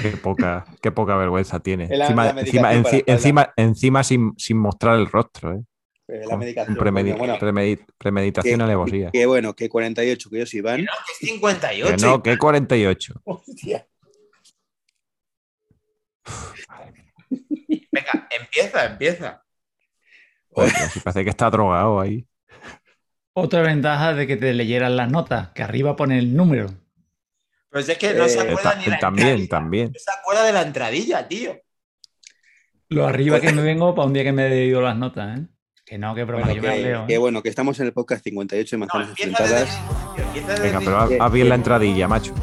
Qué poca, qué poca vergüenza tiene. La- encima, la encima, para encima, encima sin, sin mostrar el rostro, ¿eh? Eh, La medicación. con premedi- coño, bueno, premedi- premeditación que- alevosía. que bueno, que 48, que yo soy Iván. No, que es 58. Que no, que 48. Hostia. Venga, empieza, empieza. Joder, si parece que está drogado ahí. Otra ventaja de que te leyeran las notas, que arriba pone el número. Pues es que no se Eh, acuerda Ta- ni la también, entradilla. también. No se acuerda de la entradilla, tío. Lo arriba que me vengo para un día que me he leído las notas, ¿eh? Que no, que broma, Bueno, yo me las que, leo. que ¿eh? bueno, que estamos en el podcast 58 de No, Manzanas Enfrentadas. desde el Venga, pero haz, haz bien la entradilla, macho.